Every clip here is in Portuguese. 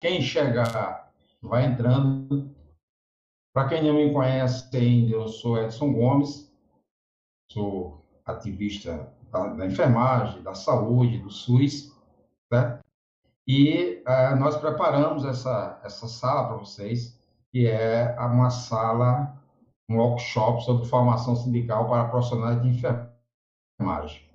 Quem chegar, vai entrando. Para quem não me conhece ainda, eu sou Edson Gomes, sou ativista da, da enfermagem, da saúde, do SUS, certo? E uh, nós preparamos essa, essa sala para vocês, que é uma sala, um workshop sobre formação sindical para profissionais de enfermagem.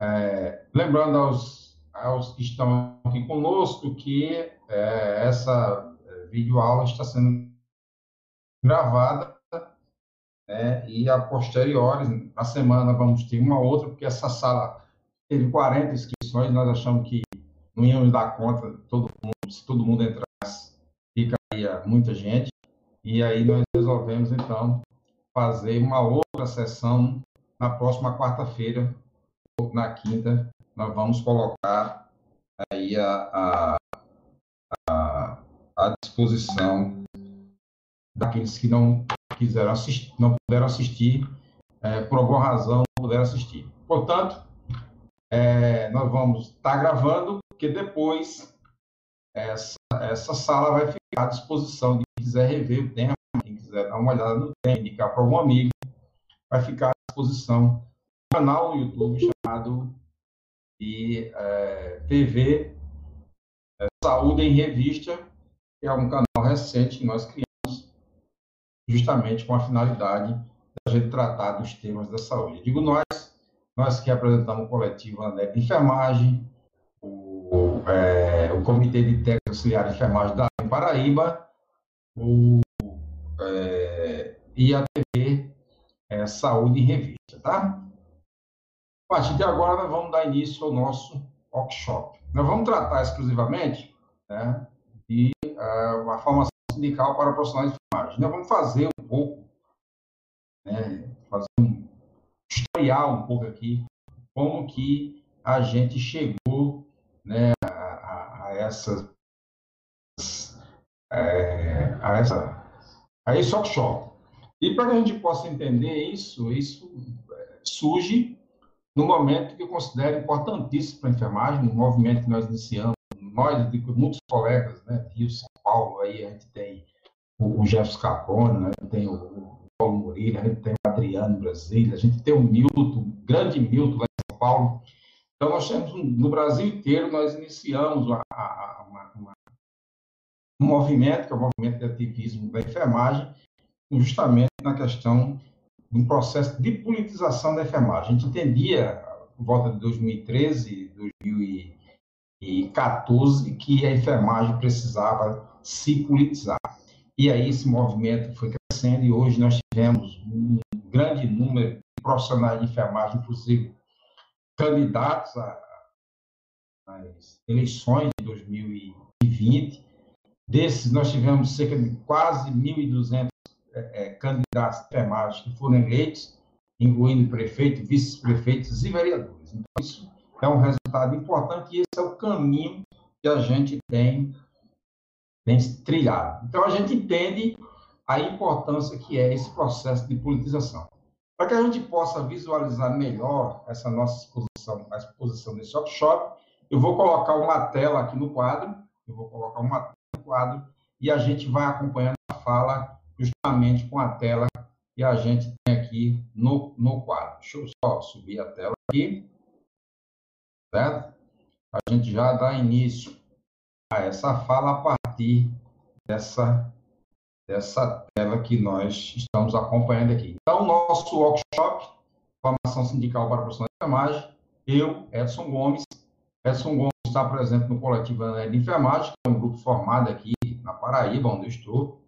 É, lembrando aos, aos que estão aqui conosco que é, essa é, videoaula está sendo gravada né, e a posteriori, na semana, vamos ter uma outra, porque essa sala teve 40 inscrições, nós achamos que não íamos dar conta, todo mundo, se todo mundo entrasse, ficaria muita gente, e aí nós resolvemos, então, fazer uma outra sessão na próxima quarta-feira, ou na quinta, nós vamos colocar aí a, a, a, disposição daqueles que não quiseram assistir, não puderam assistir, é, por alguma razão não puderam assistir. Portanto, é, nós vamos estar tá gravando, porque depois essa, essa sala vai ficar à disposição de quem quiser rever o tema, quem quiser dar uma olhada no tema, indicar para algum amigo, vai ficar à disposição do canal no YouTube chamado de é, TV é, Saúde em Revista, que é um canal recente que nós criamos justamente com a finalidade de a gente tratar dos temas da saúde. Digo nós, nós que apresentamos o coletivo ANEP de Enfermagem, o, é, o Comitê de Técnicos Auxiliares de Enfermagem da Paraíba, o, é, e a TV é, Saúde em Revista, tá? A partir de agora, nós vamos dar início ao nosso workshop. Nós vamos tratar exclusivamente né, de uh, uma formação sindical para profissionais de enfermagem. Nós vamos fazer um pouco, né, fazer um historial um pouco aqui, como que a gente chegou né, a, a, a essas é, a essa a esse workshop. E para que a gente possa entender isso, isso é, surge no momento que eu considero importantíssimo para a enfermagem, um movimento que nós iniciamos, nós muitos colegas, né, Rio, São Paulo, aí a gente tem o, o Jefferson Capone, né, tem o, o Paulo Murilo, a gente tem o Adriano Brasília, a gente tem o Milton, o grande Milton lá em São Paulo. Então, nós temos, no Brasil inteiro, nós iniciamos a, a, uma, uma, um movimento, que é o movimento de ativismo da enfermagem, justamente na questão um processo de politização da enfermagem. A gente entendia, por volta de 2013, 2014, que a enfermagem precisava se politizar. E aí esse movimento foi crescendo e hoje nós tivemos um grande número de profissionais de enfermagem, inclusive candidatos às eleições de 2020. Desses, nós tivemos cerca de quase 1.200 é, é, candidatos temáticos que foram eleitos, incluindo prefeito, vice-prefeitos e vereadores. Então, isso é um resultado importante e esse é o caminho que a gente tem, tem trilhado. Então, a gente entende a importância que é esse processo de politização. Para que a gente possa visualizar melhor essa nossa exposição, a exposição desse workshop, eu vou colocar uma tela aqui no quadro, eu vou colocar uma tela no quadro e a gente vai acompanhando a fala justamente com a tela que a gente tem aqui no, no quadro. Deixa eu só subir a tela aqui, certo? A gente já dá início a essa fala a partir dessa, dessa tela que nós estamos acompanhando aqui. Então, nosso workshop, Formação Sindical para Profissionais de Enfermagem, eu, Edson Gomes, Edson Gomes está presente no Coletivo de Enfermagem, que é um grupo formado aqui na Paraíba, onde eu estou,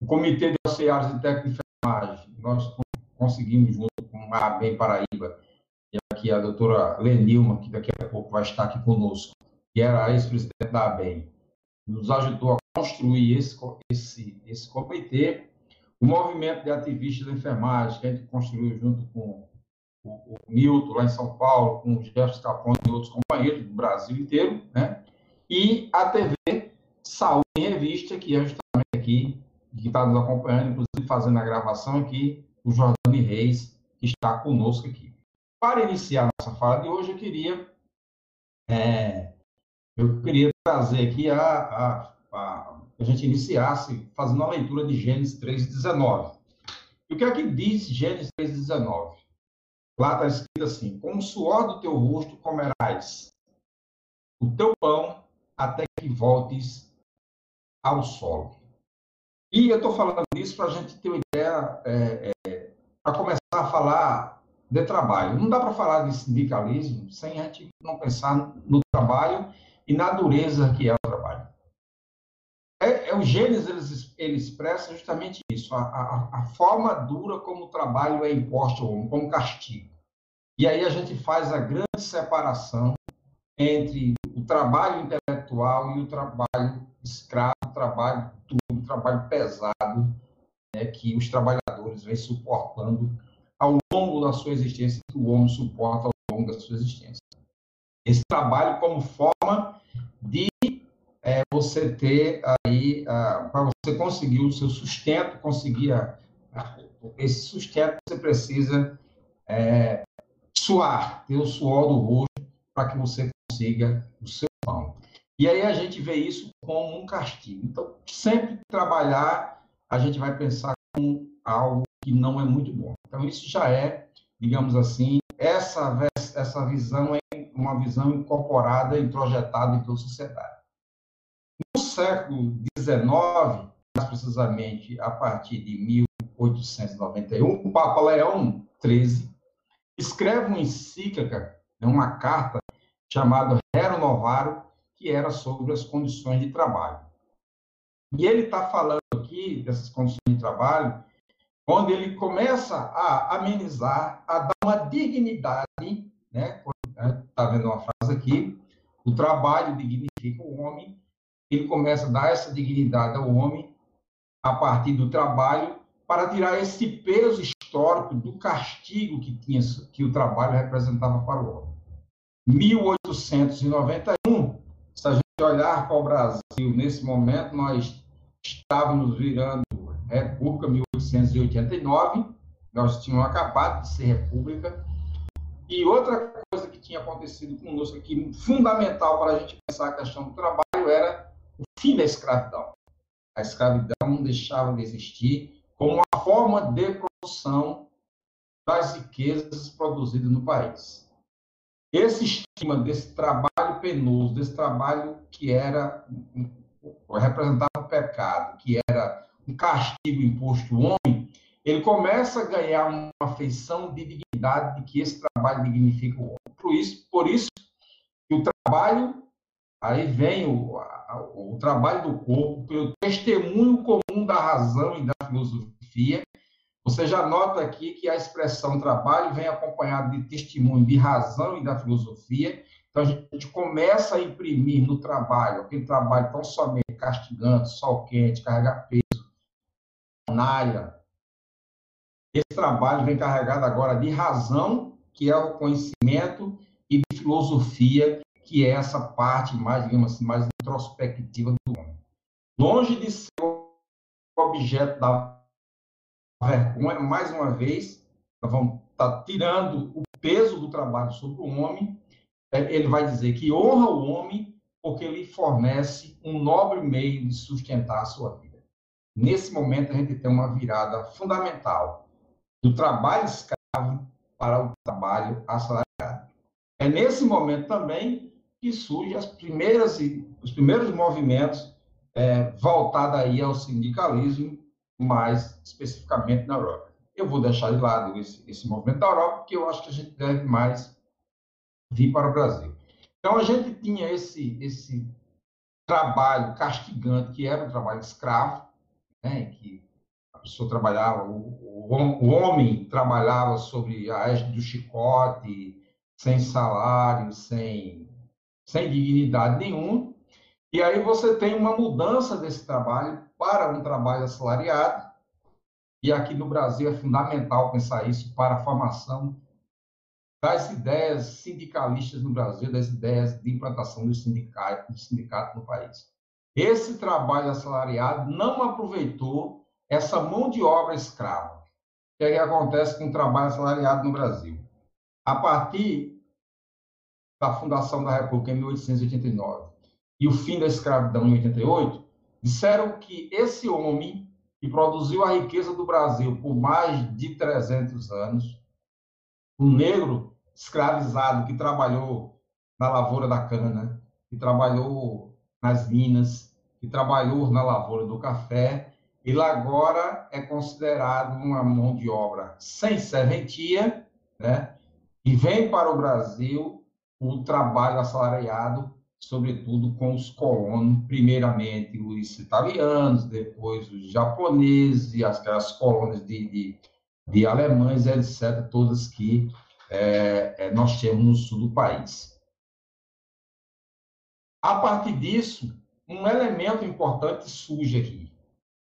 o Comitê de Auxiliares de Técnico de Enfermagem, nós conseguimos, junto com a ABEM Paraíba, e aqui a doutora Lenilma, que daqui a pouco vai estar aqui conosco, que era ex-presidente da ABEM, nos ajudou a construir esse, esse, esse comitê. O movimento de ativistas da enfermagem, que a gente construiu junto com o, o Milton, lá em São Paulo, com o Jefferson Capone e outros companheiros do Brasil inteiro, né? E a TV Saúde em Revista, que é justamente aqui que está nos acompanhando, inclusive fazendo a gravação aqui, o Jordani Reis, que está conosco aqui. Para iniciar nossa fala de hoje, eu queria é, eu queria trazer aqui a, a, a, a gente iniciasse fazendo a leitura de Gênesis 3,19. E o que é que diz Gênesis 3,19? Lá está escrito assim: Com o suor do teu rosto comerás o teu pão até que voltes ao solo. E eu estou falando isso para a gente ter uma ideia, é, é, para começar a falar de trabalho. Não dá para falar de sindicalismo sem a gente não pensar no trabalho e na dureza que é o trabalho. É, é o Gênesis ele, expressa justamente isso, a, a, a, forma dura como o trabalho é imposto ao homem, como castigo. E aí a gente faz a grande separação entre o trabalho intelectual e o trabalho escravo, o trabalho duro, trabalho pesado, né, que os trabalhadores vêm suportando ao longo da sua existência, que o homem suporta ao longo da sua existência. Esse trabalho como forma de é, você ter aí, uh, para você conseguir o seu sustento, conseguir a, a, esse sustento, você precisa é, suar, ter o suor do rosto para que você consiga o seu pão. E aí a gente vê isso como um castigo. Então, sempre trabalhar, a gente vai pensar com algo que não é muito bom. Então, isso já é, digamos assim, essa, essa visão é uma visão incorporada projetada em toda a sociedade. No século XIX, mais precisamente a partir de 1891, o Papa Leão XIII escreve uma encíclica, uma carta chamada Rero Novaro, que era sobre as condições de trabalho. E ele está falando aqui dessas condições de trabalho, onde ele começa a amenizar, a dar uma dignidade, né? Está vendo uma frase aqui, o trabalho dignifica o homem, ele começa a dar essa dignidade ao homem a partir do trabalho para tirar esse peso histórico do castigo que tinha que o trabalho representava para o homem. 1891, se a gente olhar para o Brasil nesse momento, nós estávamos virando República 1889, nós tínhamos acabado de ser República, e outra coisa que tinha acontecido conosco aqui, fundamental para a gente pensar a questão do trabalho, era o fim da escravidão. A escravidão não deixava de existir como uma forma de produção das riquezas produzidas no país. Esse estigma desse trabalho penoso, desse trabalho que era representava o pecado, que era um castigo imposto ao homem, ele começa a ganhar uma feição de dignidade de que esse trabalho dignifica o homem. Por isso, por isso que o trabalho, aí vem o, o trabalho do corpo, pelo testemunho comum da razão e da filosofia, você já nota aqui que a expressão trabalho vem acompanhada de testemunho de razão e da filosofia. Então, a gente começa a imprimir no trabalho, aquele trabalho tão somente castigante, sol quente, carregar peso, naia. Esse trabalho vem carregado agora de razão, que é o conhecimento, e de filosofia, que é essa parte mais, digamos assim, mais introspectiva do homem. Longe de ser objeto da vergonha, mais uma vez, nós vamos estar tá tirando o peso do trabalho sobre o homem. É, ele vai dizer que honra o homem porque ele fornece um nobre meio de sustentar a sua vida. Nesse momento, a gente tem uma virada fundamental do trabalho escravo para o trabalho assalariado. É nesse momento também que surgem as primeiras, os primeiros movimentos é, voltados aí ao sindicalismo mais especificamente na Europa. Eu vou deixar de lado esse, esse movimento da Europa, porque eu acho que a gente deve mais vir para o Brasil. Então, a gente tinha esse, esse trabalho castigante, que era o trabalho escravo, né, que a pessoa trabalhava, o, o, o homem trabalhava sobre a égide do chicote, sem salário, sem, sem dignidade nenhuma, e aí você tem uma mudança desse trabalho para um trabalho assalariado, e aqui no Brasil é fundamental pensar isso para a formação das ideias sindicalistas no Brasil, das ideias de implantação do sindicato, do sindicato no país. Esse trabalho assalariado não aproveitou essa mão de obra escrava. O que, é que acontece com o trabalho assalariado no Brasil? A partir da fundação da República em 1889, e o fim da escravidão em 88, disseram que esse homem que produziu a riqueza do Brasil por mais de 300 anos, o negro escravizado que trabalhou na lavoura da cana, que trabalhou nas minas, que trabalhou na lavoura do café, ele agora é considerado uma mão de obra sem serventia, né? E vem para o Brasil o trabalho assalariado, sobretudo com os colonos, primeiramente os italianos, depois os japoneses e aquelas colônias de, de, de alemães, etc., todas que é, é, nós temos no sul do país. A partir disso, um elemento importante surge aqui.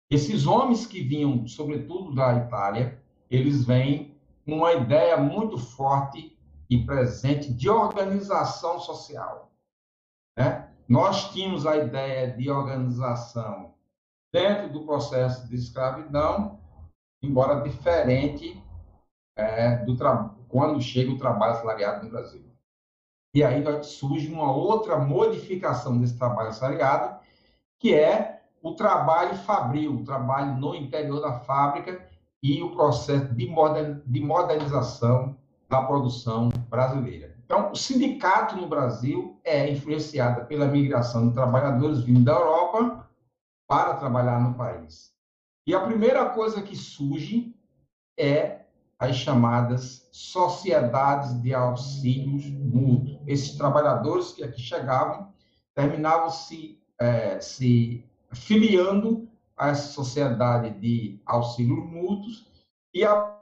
Esses homens que vinham, sobretudo da Itália, eles vêm com uma ideia muito forte e presente de organização social. Né? Nós tínhamos a ideia de organização dentro do processo de escravidão, embora diferente é, do quando chega o trabalho assalariado no Brasil. E aí surge uma outra modificação desse trabalho assalariado, que é o trabalho fabril, o trabalho no interior da fábrica e o processo de modernização da produção brasileira. Então, o sindicato no Brasil é influenciado pela migração de trabalhadores vindo da Europa para trabalhar no país. E a primeira coisa que surge é as chamadas sociedades de auxílios mútuos. Esses trabalhadores que aqui chegavam terminavam se, é, se filiando a essa sociedade de auxílios mútuos e a,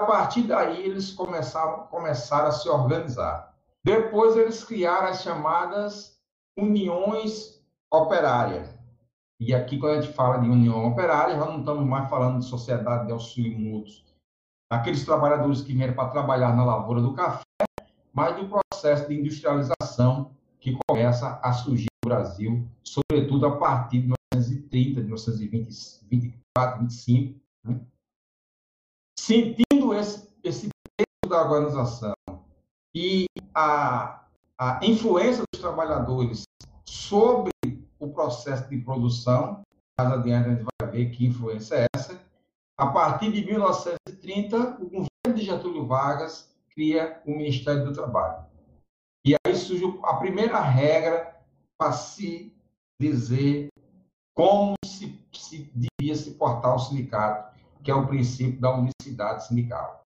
a partir daí eles começaram, começaram a se organizar. Depois eles criaram as chamadas uniões operárias. E aqui, quando a gente fala de união operária, já não estamos mais falando de sociedade de auxílio mútuos, aqueles trabalhadores que vieram para trabalhar na lavoura do café, mas do processo de industrialização que começa a surgir no Brasil, sobretudo a partir de 1930, de 1924, 25, né? Sentindo esse, esse peso da organização e a, a influência dos trabalhadores sobre o processo de produção, mais adiante a gente vai ver que influência é essa, a partir de 1930, o governo de Getúlio Vargas cria o Ministério do Trabalho. E aí surge a primeira regra para se dizer como se, se devia se portar o sindicato, que é o princípio da unicidade sindical.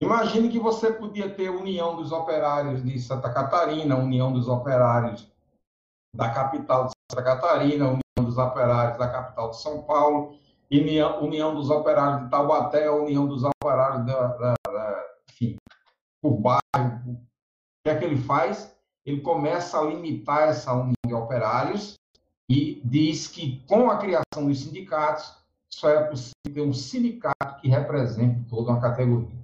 Imagine que você podia ter União dos Operários de Santa Catarina, União dos Operários da capital de Santa Catarina, União dos Operários da capital de São Paulo, União, dos Operários de Taubaté, União dos Operários da, da, da enfim, por bairro. O que é que ele faz? Ele começa a limitar essa união de operários e diz que com a criação dos sindicatos só é possível ter um sindicato que represente toda uma categoria.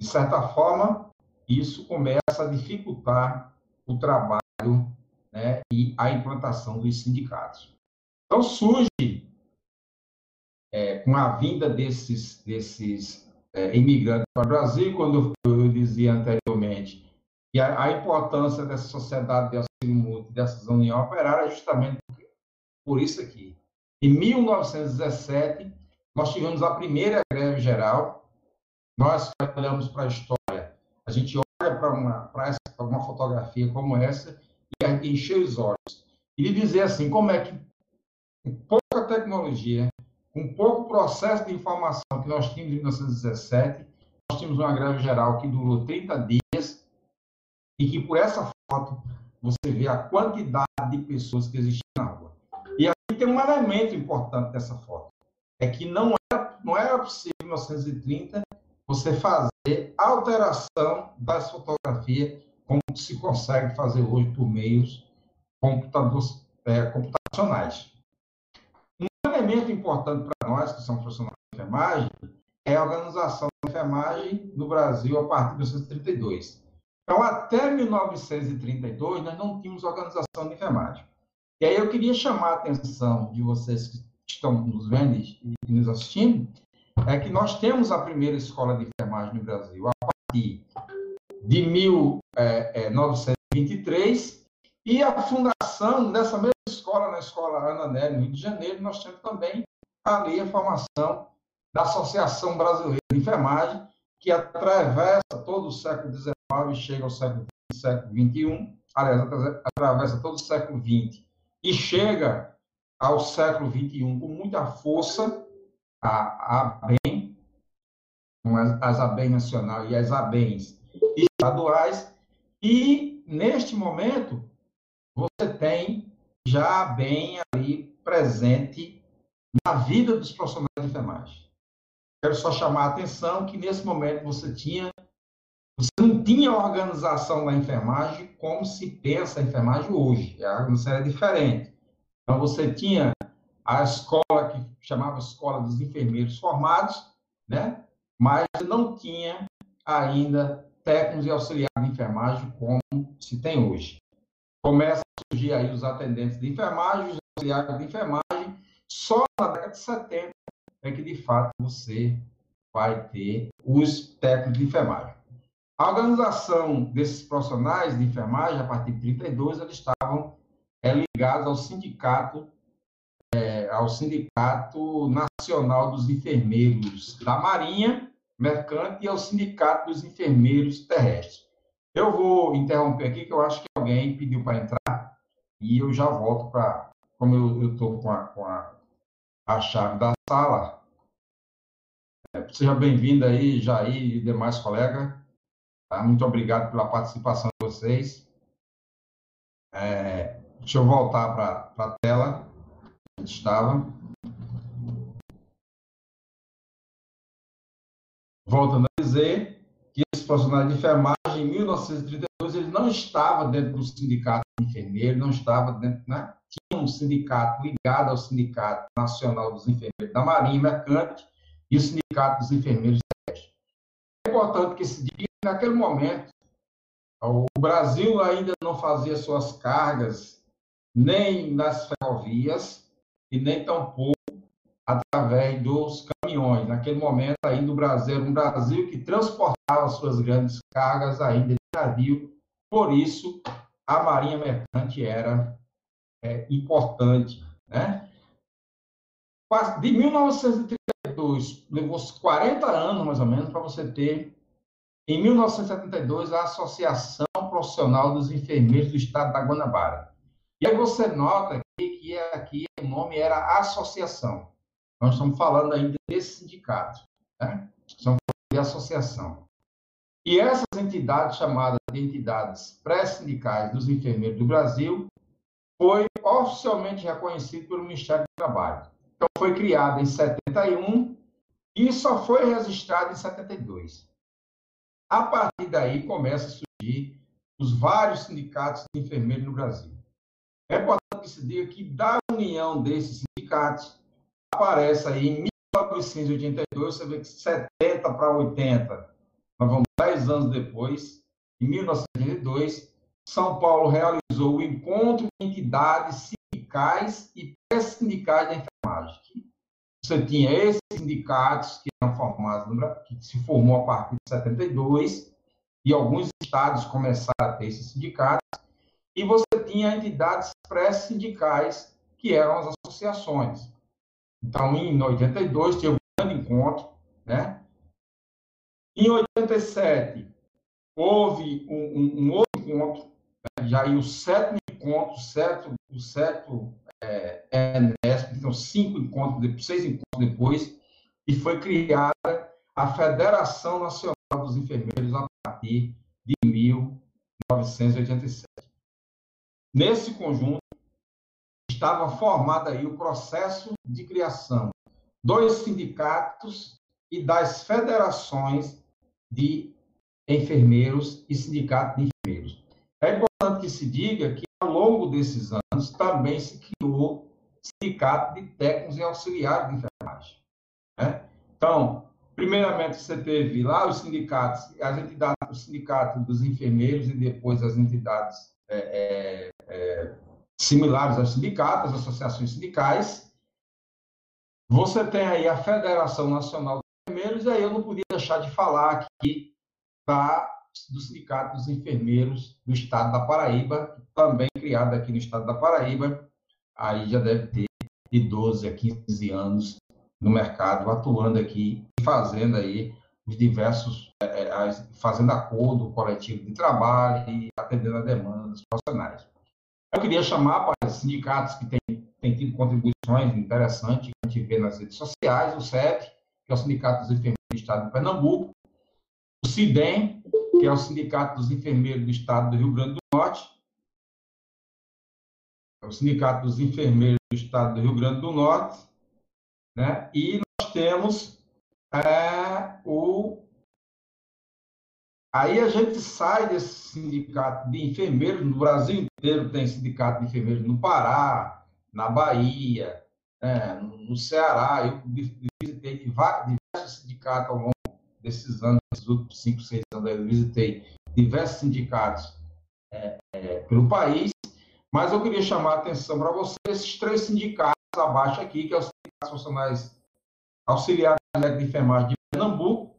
De certa forma, isso começa a dificultar o trabalho né, e a implantação dos sindicatos. Então surge é, com a vinda desses, desses é, imigrantes para o Brasil, quando eu, eu dizia anteriormente que a, a, importância dessa sociedade de auxílio mútuo, dessas uniões operárias, é justamente por isso aqui. Em 1917, nós tivemos a primeira greve geral, nós olhamos para a história, a gente olha para uma, uma fotografia como essa e a gente enche os olhos. E dizer assim, como é que com pouca tecnologia, com pouco processo de informação que nós tínhamos em 1917, nós tínhamos uma greve geral que durou 30 dias e que por essa foto você vê a quantidade de pessoas que existiam na rua. E tem um elemento importante dessa foto, é que não era, não era possível em 1930 você fazer alteração das fotografias como se consegue fazer hoje por meios é, computacionais elemento importante para nós, que somos profissionais de enfermagem, é a organização da enfermagem no Brasil a partir de 1932. Então, até 1932, nós não tínhamos organização de enfermagem. E aí eu queria chamar a atenção de vocês que estão nos vendo e nos assistindo, é que nós temos a primeira escola de enfermagem no Brasil a partir de 1923, E a fundação dessa mesma escola, na escola Ana Nery, no Rio de Janeiro, nós temos também ali a formação da Associação Brasileira de Enfermagem, que atravessa todo o século XIX e chega ao século século XXI, aliás, atravessa todo o século XX e chega ao século XXI com muita força, a, ABEM, as, ABEM nacional e as ABEMs estaduais, e neste momento você tem já bem ali presente na vida dos profissionais de enfermagem. Quero só chamar a atenção que nesse momento você tinha você não tinha organização da enfermagem como se pensa a enfermagem hoje. A organização era diferente. Então, você tinha a escola que chamava Escola dos Enfermeiros Formados, né? mas não tinha ainda técnicos e auxiliares de enfermagem como se tem hoje. Começa a surgir aí os atendentes de enfermagem, os auxiliares de enfermagem. Só na década de 70 é que, de fato, você vai ter os técnicos de enfermagem. A organização desses profissionais de enfermagem, a partir de 32, eles estavam é, ligados ao sindicato, é, ao sindicato nacional dos enfermeiros da Marinha Mercante e ao sindicato dos enfermeiros terrestres. Eu vou interromper aqui, que eu acho que alguém pediu para entrar e eu já volto para, como eu estou com, a, com a, a chave da sala. É, seja bem-vindo aí, Jair e demais colegas. Tá? Muito obrigado pela participação de vocês. É, deixa eu voltar para a tela. Gente estava. Voltando a dizer que esse profissional de enfermagem, em 1932, ele não estava dentro do sindicato de enfermeiro, não estava dentro, né? Tinha um sindicato ligado ao Sindicato Nacional dos Enfermeiros da Marinha Mercante e o Sindicato dos Enfermeiros importante que se diga naquele momento, o Brasil ainda não fazia suas cargas nem nas ferrovias e nem tampouco através dos caminhões. Naquele momento, ainda o Brasil era um Brasil que transportava suas grandes cargas ainda de navio. Por isso, a Marinha Mercante era é, importante. Né? De 1932, levou 40 anos, mais ou menos, para você ter em 1972, a Associação Profissional dos Enfermeiros do Estado da Guanabara. E aí você nota aqui que aqui o nome era associação. Nós estamos falando ainda desse sindicato, né? Estamos falando de associação. E essas entidades, chamadas de entidades pré-sindicais dos enfermeiros do Brasil, foi oficialmente reconhecido pelo Ministério do Trabalho. Então, foi criada em 71 e só foi registrada em 72. A partir daí começa a surgir os vários sindicatos de enfermeiros no Brasil. É importante que se diga que da união desses sindicatos aparece aí em 1982, você vê que 70 para 80, nós vamos 10 anos depois, em 1982, São Paulo realizou o encontro de entidades sindicais e pré-sindicais da enfermagem. Você tinha esses sindicatos que eram formados, que se formou a partir de 72, e alguns estados começaram a ter esses sindicatos, e você tinha entidades pré-sindicais, que eram as associações. Então, em 82, teve um grande encontro, né? Em 87, houve um, um, um outro encontro, né? já aí o sétimo encontro, certo, o sétimo é, Enesp, então cinco encontros, seis encontros depois, e foi criada a Federação Nacional dos Enfermeiros a partir de 1987. Nesse conjunto, estava formado aí o processo de criação dos sindicatos e das federações de enfermeiros e sindicato de enfermeiros. É importante que se diga que, ao longo desses anos, também se criou sindicato de técnicos e auxiliares de enfermagem. Né? Então, primeiramente, você teve lá os sindicatos, as entidades, o sindicato dos enfermeiros e depois as entidades é, é, é, similares aos sindicatos, as associações sindicais. Você tem aí a Federação Nacional dos Enfermeiros, e aí eu não podia deixar de falar aqui da do Sindicato dos Enfermeiros do Estado da Paraíba, também criado aqui no Estado da Paraíba, aí já deve ter de 12 a 15 anos no mercado, atuando aqui, fazendo aí os diversos, é, é fazendo acordo coletivo de trabalho e atendendo a demanda dos profissionais. Eu queria chamar para sindicatos que têm, tido contribuições interessantes, que a gente vê nas redes sociais, o SET, que é o Sindicato dos Enfermeiros do Estado de Pernambuco, o CIDEM, que é o Sindicato dos Enfermeiros do Estado do Rio Grande do Norte, é o Sindicato dos Enfermeiros do Estado do Rio Grande do Norte, né? e nós temos é, o. Aí a gente sai desse sindicato de enfermeiros, no Brasil inteiro tem sindicato de enfermeiros no Pará, na Bahia, né? no Ceará. Eu visitei diversos sindicatos ao longo desses anos, desses últimos cinco, seis anos, eu visitei diversos sindicatos é, é, pelo país, mas eu queria chamar a atenção para vocês esses três sindicatos abaixo aqui, que é os sindicatos profissionais auxiliares de enfermagem de Pernambuco,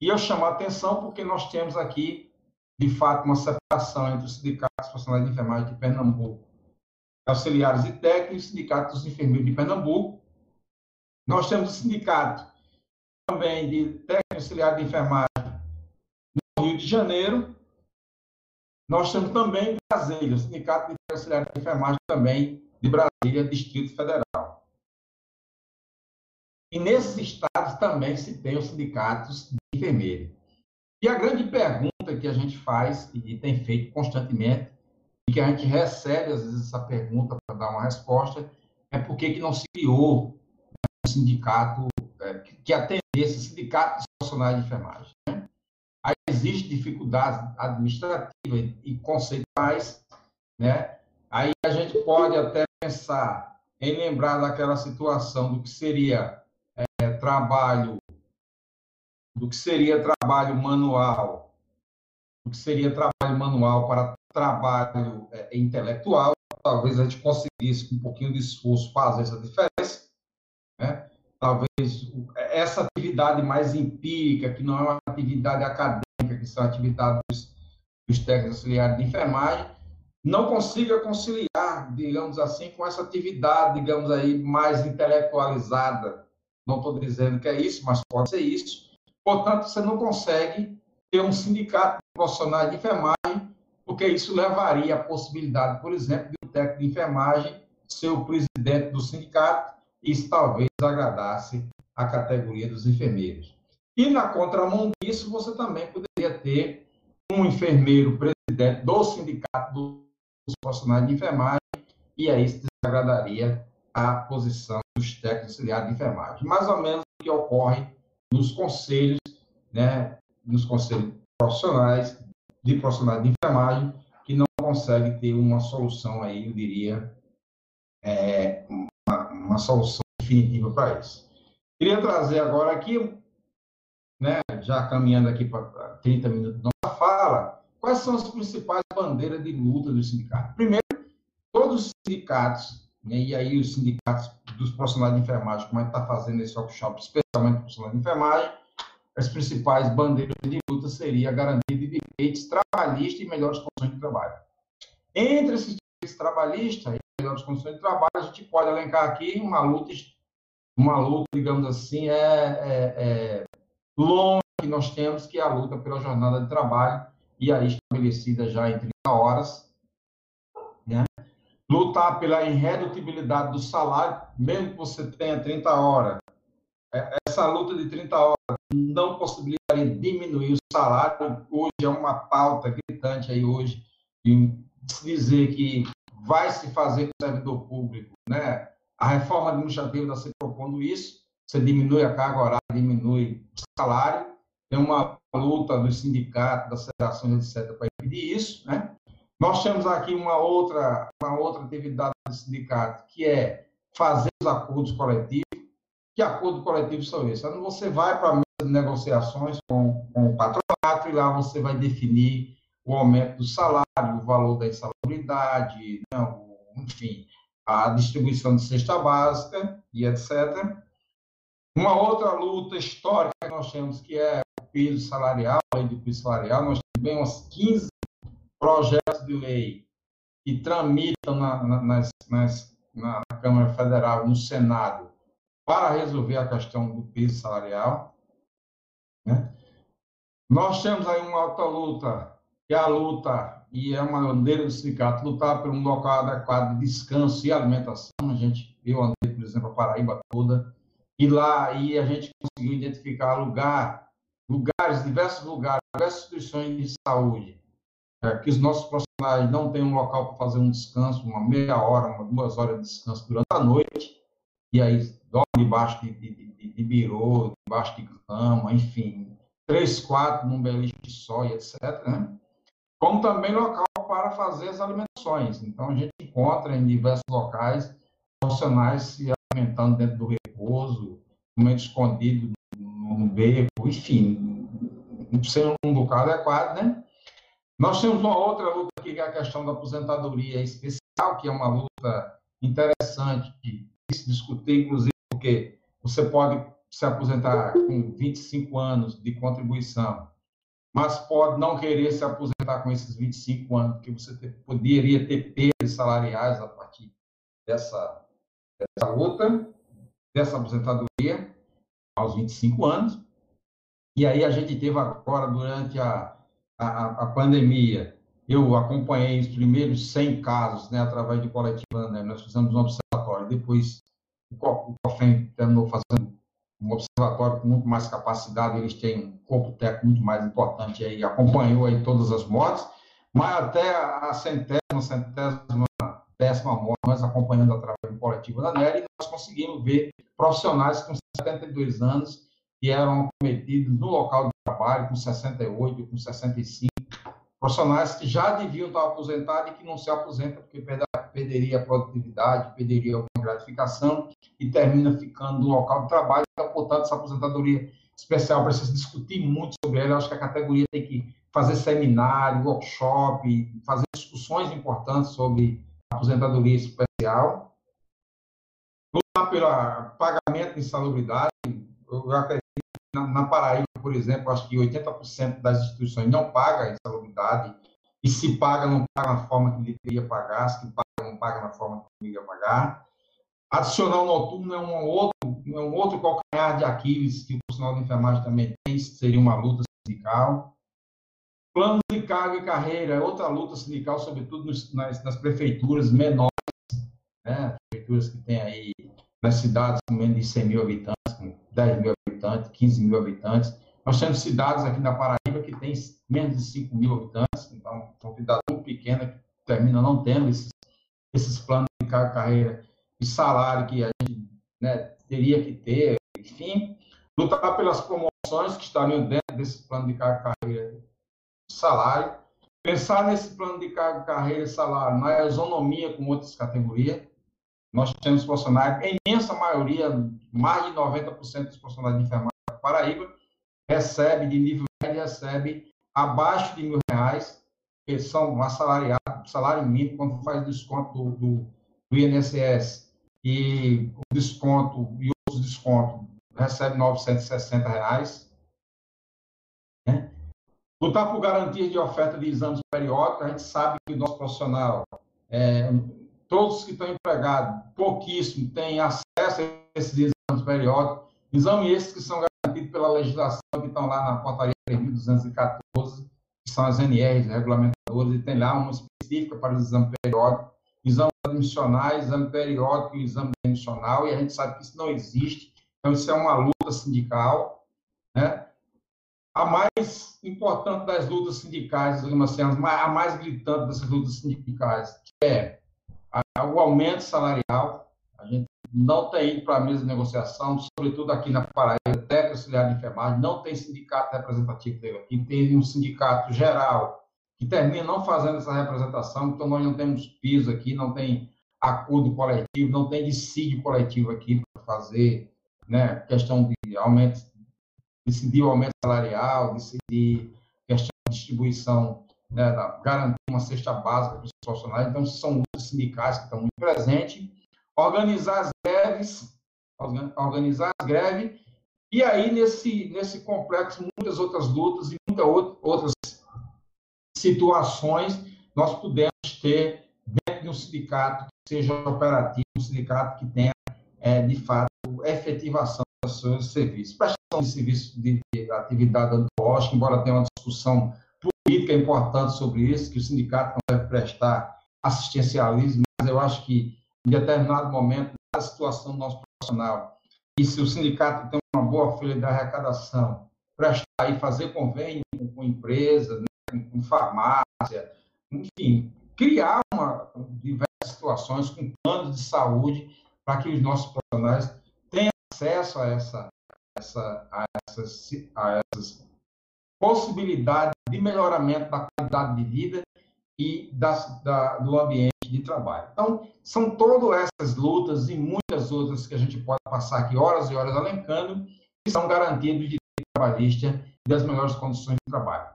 e eu chamo a atenção porque nós temos aqui, de fato, uma separação entre os sindicatos profissionais de enfermagem de Pernambuco, auxiliares e técnicos, sindicatos dos enfermeiros de Pernambuco. Nós temos o sindicato também de técnico auxiliar de enfermagem no Rio de Janeiro. Nós temos também Brasília, o Sindicato de Auxiliar de Enfermagem também de Brasília, Distrito Federal. E nesses estados também se tem os sindicatos de enfermeiro. E a grande pergunta que a gente faz e tem feito constantemente, e que a gente recebe às vezes essa pergunta para dar uma resposta, é por que, que não se criou um sindicato é, que atendesse sindicatos profissionais de enfermagem. Né? Aí existem dificuldades administrativas e conceituais, né? Aí a gente pode até pensar em lembrar daquela situação do que seria é, trabalho, do que seria trabalho manual, do que seria trabalho manual para trabalho é, intelectual. Talvez a gente conseguisse, com um pouquinho de esforço, fazer essa diferença. Talvez essa atividade mais empírica, que não é uma atividade acadêmica, que são atividades dos técnicos auxiliares de enfermagem, não consiga conciliar, digamos assim, com essa atividade, digamos aí, mais intelectualizada. Não estou dizendo que é isso, mas pode ser isso. Portanto, você não consegue ter um sindicato de profissionais de enfermagem, porque isso levaria à possibilidade, por exemplo, de um técnico de enfermagem ser o presidente do sindicato isso talvez agradasse a categoria dos enfermeiros. E na contramão disso, você também poderia ter um enfermeiro presidente do sindicato dos profissionais de enfermagem, e aí isso desagradaria a posição dos técnicos auxiliares de enfermagem. Mais ou menos o que ocorre nos conselhos, né, nos conselhos profissionais, de profissionais de enfermagem, que não conseguem ter uma solução aí, eu diria, é, uma solução definitiva para isso. Queria trazer agora aqui, né, já caminhando aqui para 30 minutos da nossa fala, quais são as principais bandeiras de luta do sindicato? Primeiro, todos os sindicatos, né, e aí os sindicatos dos profissionais de enfermagem, como a gente está fazendo esse workshop, especialmente profissionais de enfermagem, as principais bandeiras de luta seria a garantia de direitos trabalhistas e melhores condições de trabalho. Entre esses direitos trabalhistas melhores condições de trabalho, a gente pode elencar aqui uma luta, uma luta, digamos assim, é, é, é longa que nós temos, que é a luta pela jornada de trabalho, e aí estabelecida já em 30 horas. Né? Lutar pela irredutibilidade do salário, mesmo que você tenha 30 horas. É, essa luta de 30 horas não possibilitaria diminuir o salário. Hoje é uma pauta gritante aí hoje, de dizer que vai se fazer com o servidor público, né? A reforma administrativa está se propondo isso, você diminui a carga horária, diminui o salário, tem uma luta dos sindicatos, das federações, etc., para impedir isso, né? Nós temos aqui uma outra, uma outra atividade do sindicato, que é fazer os acordos coletivos. Que acordo coletivo são esses? Quando você vai para a mesa de negociações com, com o patronato e lá você vai definir o aumento do salário, o valor da insalubridade, né, enfim, a distribuição de cesta básica e etc. Uma outra luta histórica que nós temos, que é o piso salarial, a lei do piso salarial, nós temos uns 15 projetos de lei que tramitam na, na, nas, nas, na Câmara Federal, no Senado, para resolver a questão do piso salarial. Né? Nós temos aí uma alta luta, que a luta, e é uma bandeira do sindicato, lutar por um local adequado de descanso e alimentação. A gente, eu andei, por exemplo, a Paraíba toda, e lá aí a gente conseguiu identificar lugar, lugares, diversos lugares, diversas instituições de saúde, é, que os nossos profissionais não têm um local para fazer um descanso, uma meia hora, uma, duas horas de descanso durante a noite, e aí dorme debaixo de, de, de, de birô, debaixo de cama, enfim, três, quatro num beliche só e etc. Né? Como também local para fazer as alimentações. Então, a gente encontra em diversos locais profissionais se alimentando dentro do repouso, comendo escondido no beco, enfim, sendo um local adequado, né? Nós temos uma outra luta aqui, que é a questão da aposentadoria especial, que é uma luta interessante de se discutir, inclusive, porque você pode se aposentar com 25 anos de contribuição, mas pode não querer se aposentar com esses 25 anos, porque você ter, poderia ter perdas salariais a partir dessa, dessa luta, dessa aposentadoria, aos 25 anos. E aí a gente teve agora, durante a, a, a pandemia, eu acompanhei os primeiros 100 casos, né, através de coletiva, né, nós fizemos um observatório, depois o COFEM terminou fazendo um observatório com muito mais capacidade, eles têm um corpo técnico muito mais importante aí, acompanhou aí todas as mortes, mas até a centésima, centésima, décima morte, nós acompanhando através do coletivo da NERI, nós conseguimos ver profissionais com 72 anos que eram cometidos no local de trabalho com 68, com 65, profissionais que já deviam estar aposentados e que não se aposentam porque perderia a produtividade, perderia gratificação e termina ficando no local de trabalho. Portanto, essa aposentadoria especial precisa discutir muito sobre ela. Eu acho que a categoria tem que fazer seminário, workshop, fazer discussões importantes sobre aposentadoria especial. Lutar pelo pagamento de insalubridade. Eu acredito na, na Paraíba, por exemplo, acho que 80% das instituições não pagam insalubridade, e se paga, não paga na forma que deveria pagar, se paga, não paga na forma que deveria pagar. Adicional noturno é um outro, é um outro calcanhar de Aquiles que o profissional de enfermagem também tem, seria uma luta sindical. Plano de carga e carreira é outra luta sindical, sobretudo nos, nas, nas, prefeituras menores, né? prefeituras que tem aí nas cidades com menos de 100 mil habitantes, com 10 mil habitantes, 15 mil habitantes. Nós temos cidades aqui na Paraíba que têm menos de 5 mil habitantes, então são cidades muito pequenas que terminam não tendo esses, esses planos de carreira e salário que a gente né, teria que ter, enfim, lutar pelas promoções que estariam dentro desse plano de carreira e salário, pensar nesse plano de carreira e salário na isonomia com outras categorias, nós temos profissionais, a imensa maioria, mais de 90% dos profissionais de enfermagem da Paraíba, recebe de nível médio, recebe abaixo de mil reais, que são assalariados, salário mínimo, quando faz desconto do, do, do INSS e o desconto e outros descontos, recebe 960 reais. Né? Lutar por garantia de oferta de exames periódicos, a gente sabe que o nosso profissional é, todos que estão empregados, pouquíssimo, têm acesso a esses exames periódicos, exames esses que são garantidos pela legislação, que estão lá na portaria 3.214, que são as NRs, regulamentadoras, e tem lá uma específica para os exames periódicos, exame admissional, exame periódico e exame admissional, e a gente sabe que isso não existe, então isso é uma luta sindical, né? A mais importante das lutas sindicais, assim, a mais gritante dessas lutas sindicais, que é o aumento salarial, a gente não tem ido para a mesa de negociação, sobretudo aqui na Paraíba, até auxiliar de enfermagem, não tem sindicato representativo dele aqui, tem um sindicato geral que termina não fazendo essa representação, então nós não temos piso aqui, não tem acordo coletivo, não tem dissídio coletivo aqui para fazer né, questão de aumento, decidir o aumento salarial, decidir questão de distribuição né, garantir uma cesta básica para os profissionais. Então, são lutas sindicais que estão muito presentes. Organizar as greves, organizar as greves, e aí, nesse, nesse complexo, muitas outras lutas e muitas outras situações nós pudemos ter dentro de um sindicato que seja operativo, um sindicato que tenha, é, de fato, efetivação dos seus serviços. Prestação de serviço de atividade antológica, embora tenha uma discussão política importante sobre isso, que o sindicato não deve prestar assistencialismo, mas eu acho que em determinado momento, na situação do nosso profissional, e se o sindicato tem uma boa folha de arrecadação, prestar e fazer convênio com, com empresas, né, com farmácia, enfim, criar uma, diversas situações com planos de saúde para que os nossos profissionais tenham acesso a, essa, essa, a, essas, a essas possibilidades de melhoramento da qualidade de vida e da, da, do ambiente de trabalho. Então, são todas essas lutas e muitas outras que a gente pode passar aqui horas e horas alencando, que são garantidos de trabalhista e das melhores condições de trabalho.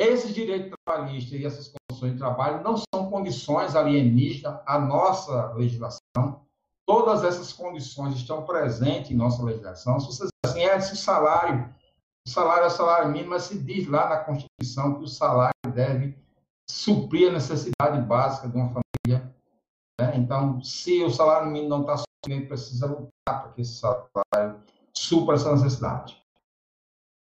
Esses direitos trabalhistas e essas condições de trabalho não são condições alienígenas à nossa legislação. Todas essas condições estão presentes em nossa legislação. Se você diz assim, é esse salário, o salário é o salário mínimo, mas se diz lá na Constituição que o salário deve suprir a necessidade básica de uma família. Né? Então, se o salário mínimo não está suprindo, precisa lutar para que esse salário supra essa necessidade.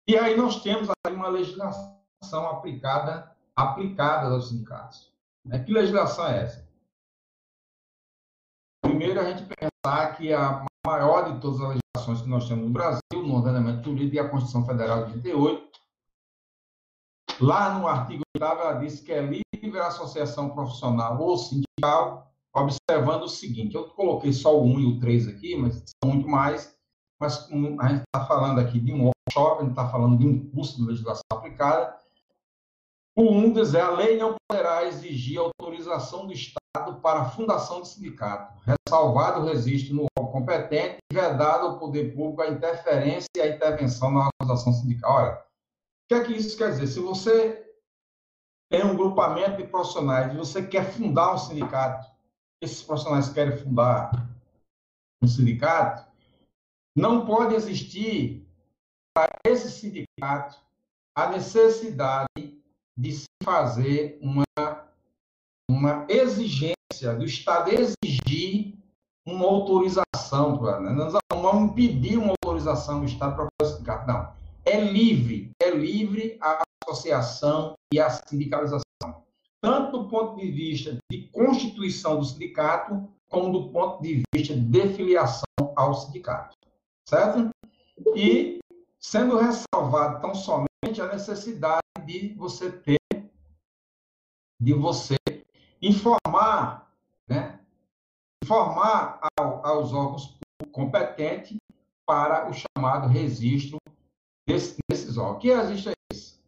E aí nós temos aí uma legislação aplicada, aplicada aos sindicatos. Né? Que legislação é essa? Primeiro, a gente pensar que a maior de todas as legislações que nós temos no Brasil, no ordenamento jurídico, é a Constituição Federal de 88, Lá no artigo 8 ela diz que é livre a associação profissional ou sindical, observando o seguinte, eu coloquei só o 1 e o 3 aqui, mas são muito mais, mas a gente está falando aqui de um workshop, a gente está falando de um curso de legislação aplicada, o 1 diz é, a lei não poderá exigir autorização do Estado para a fundação de sindicato, ressalvado o registro no órgão competente e vedado ao poder público a interferência e a intervenção na organização sindical. Olha, que é que isso quer dizer? Se você tem um grupamento de profissionais e você quer fundar um sindicato, esses profissionais querem fundar um sindicato, não pode existir para esse sindicato a necessidade de se fazer uma, uma exigência do Estado exigir uma autorização, né? nós vamos pedir uma autorização do Estado para o sindicato. Não é livre, é livre a associação e a sindicalização, tanto do ponto de vista de constituição do sindicato, como do ponto de vista de filiação ao sindicato, certo? E sendo ressalvado tão somente a necessidade de você ter, de você informar, né? Informar ao, aos órgãos competentes para o chamado registro desse, desses órgãos. Que registro é esse?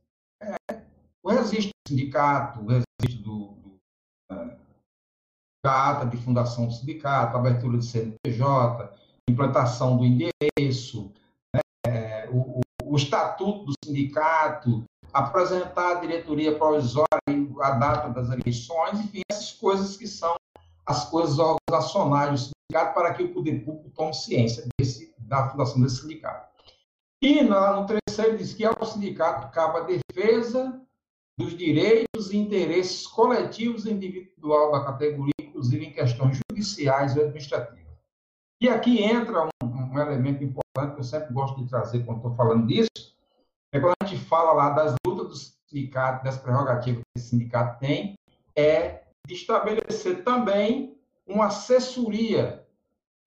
É, o registro do sindicato, o registro do, do, é, da ata de fundação do sindicato, abertura de CNPJ, implantação do endereço, né, é, o, o, estatuto do sindicato, apresentar a diretoria provisória a data das eleições, enfim, essas coisas que são as coisas organizacionais do sindicato para que o poder público tome ciência desse, da fundação desse sindicato. E no terceiro diz que ao sindicato cabe a defesa dos direitos e interesses coletivos e individual da categoria, inclusive em questões judiciais e administrativas. E aqui entra um, um elemento importante que eu sempre gosto de trazer quando estou falando disso, é quando a gente fala lá das lutas do sindicato, das prerrogativas que esse sindicato tem, é estabelecer também uma assessoria,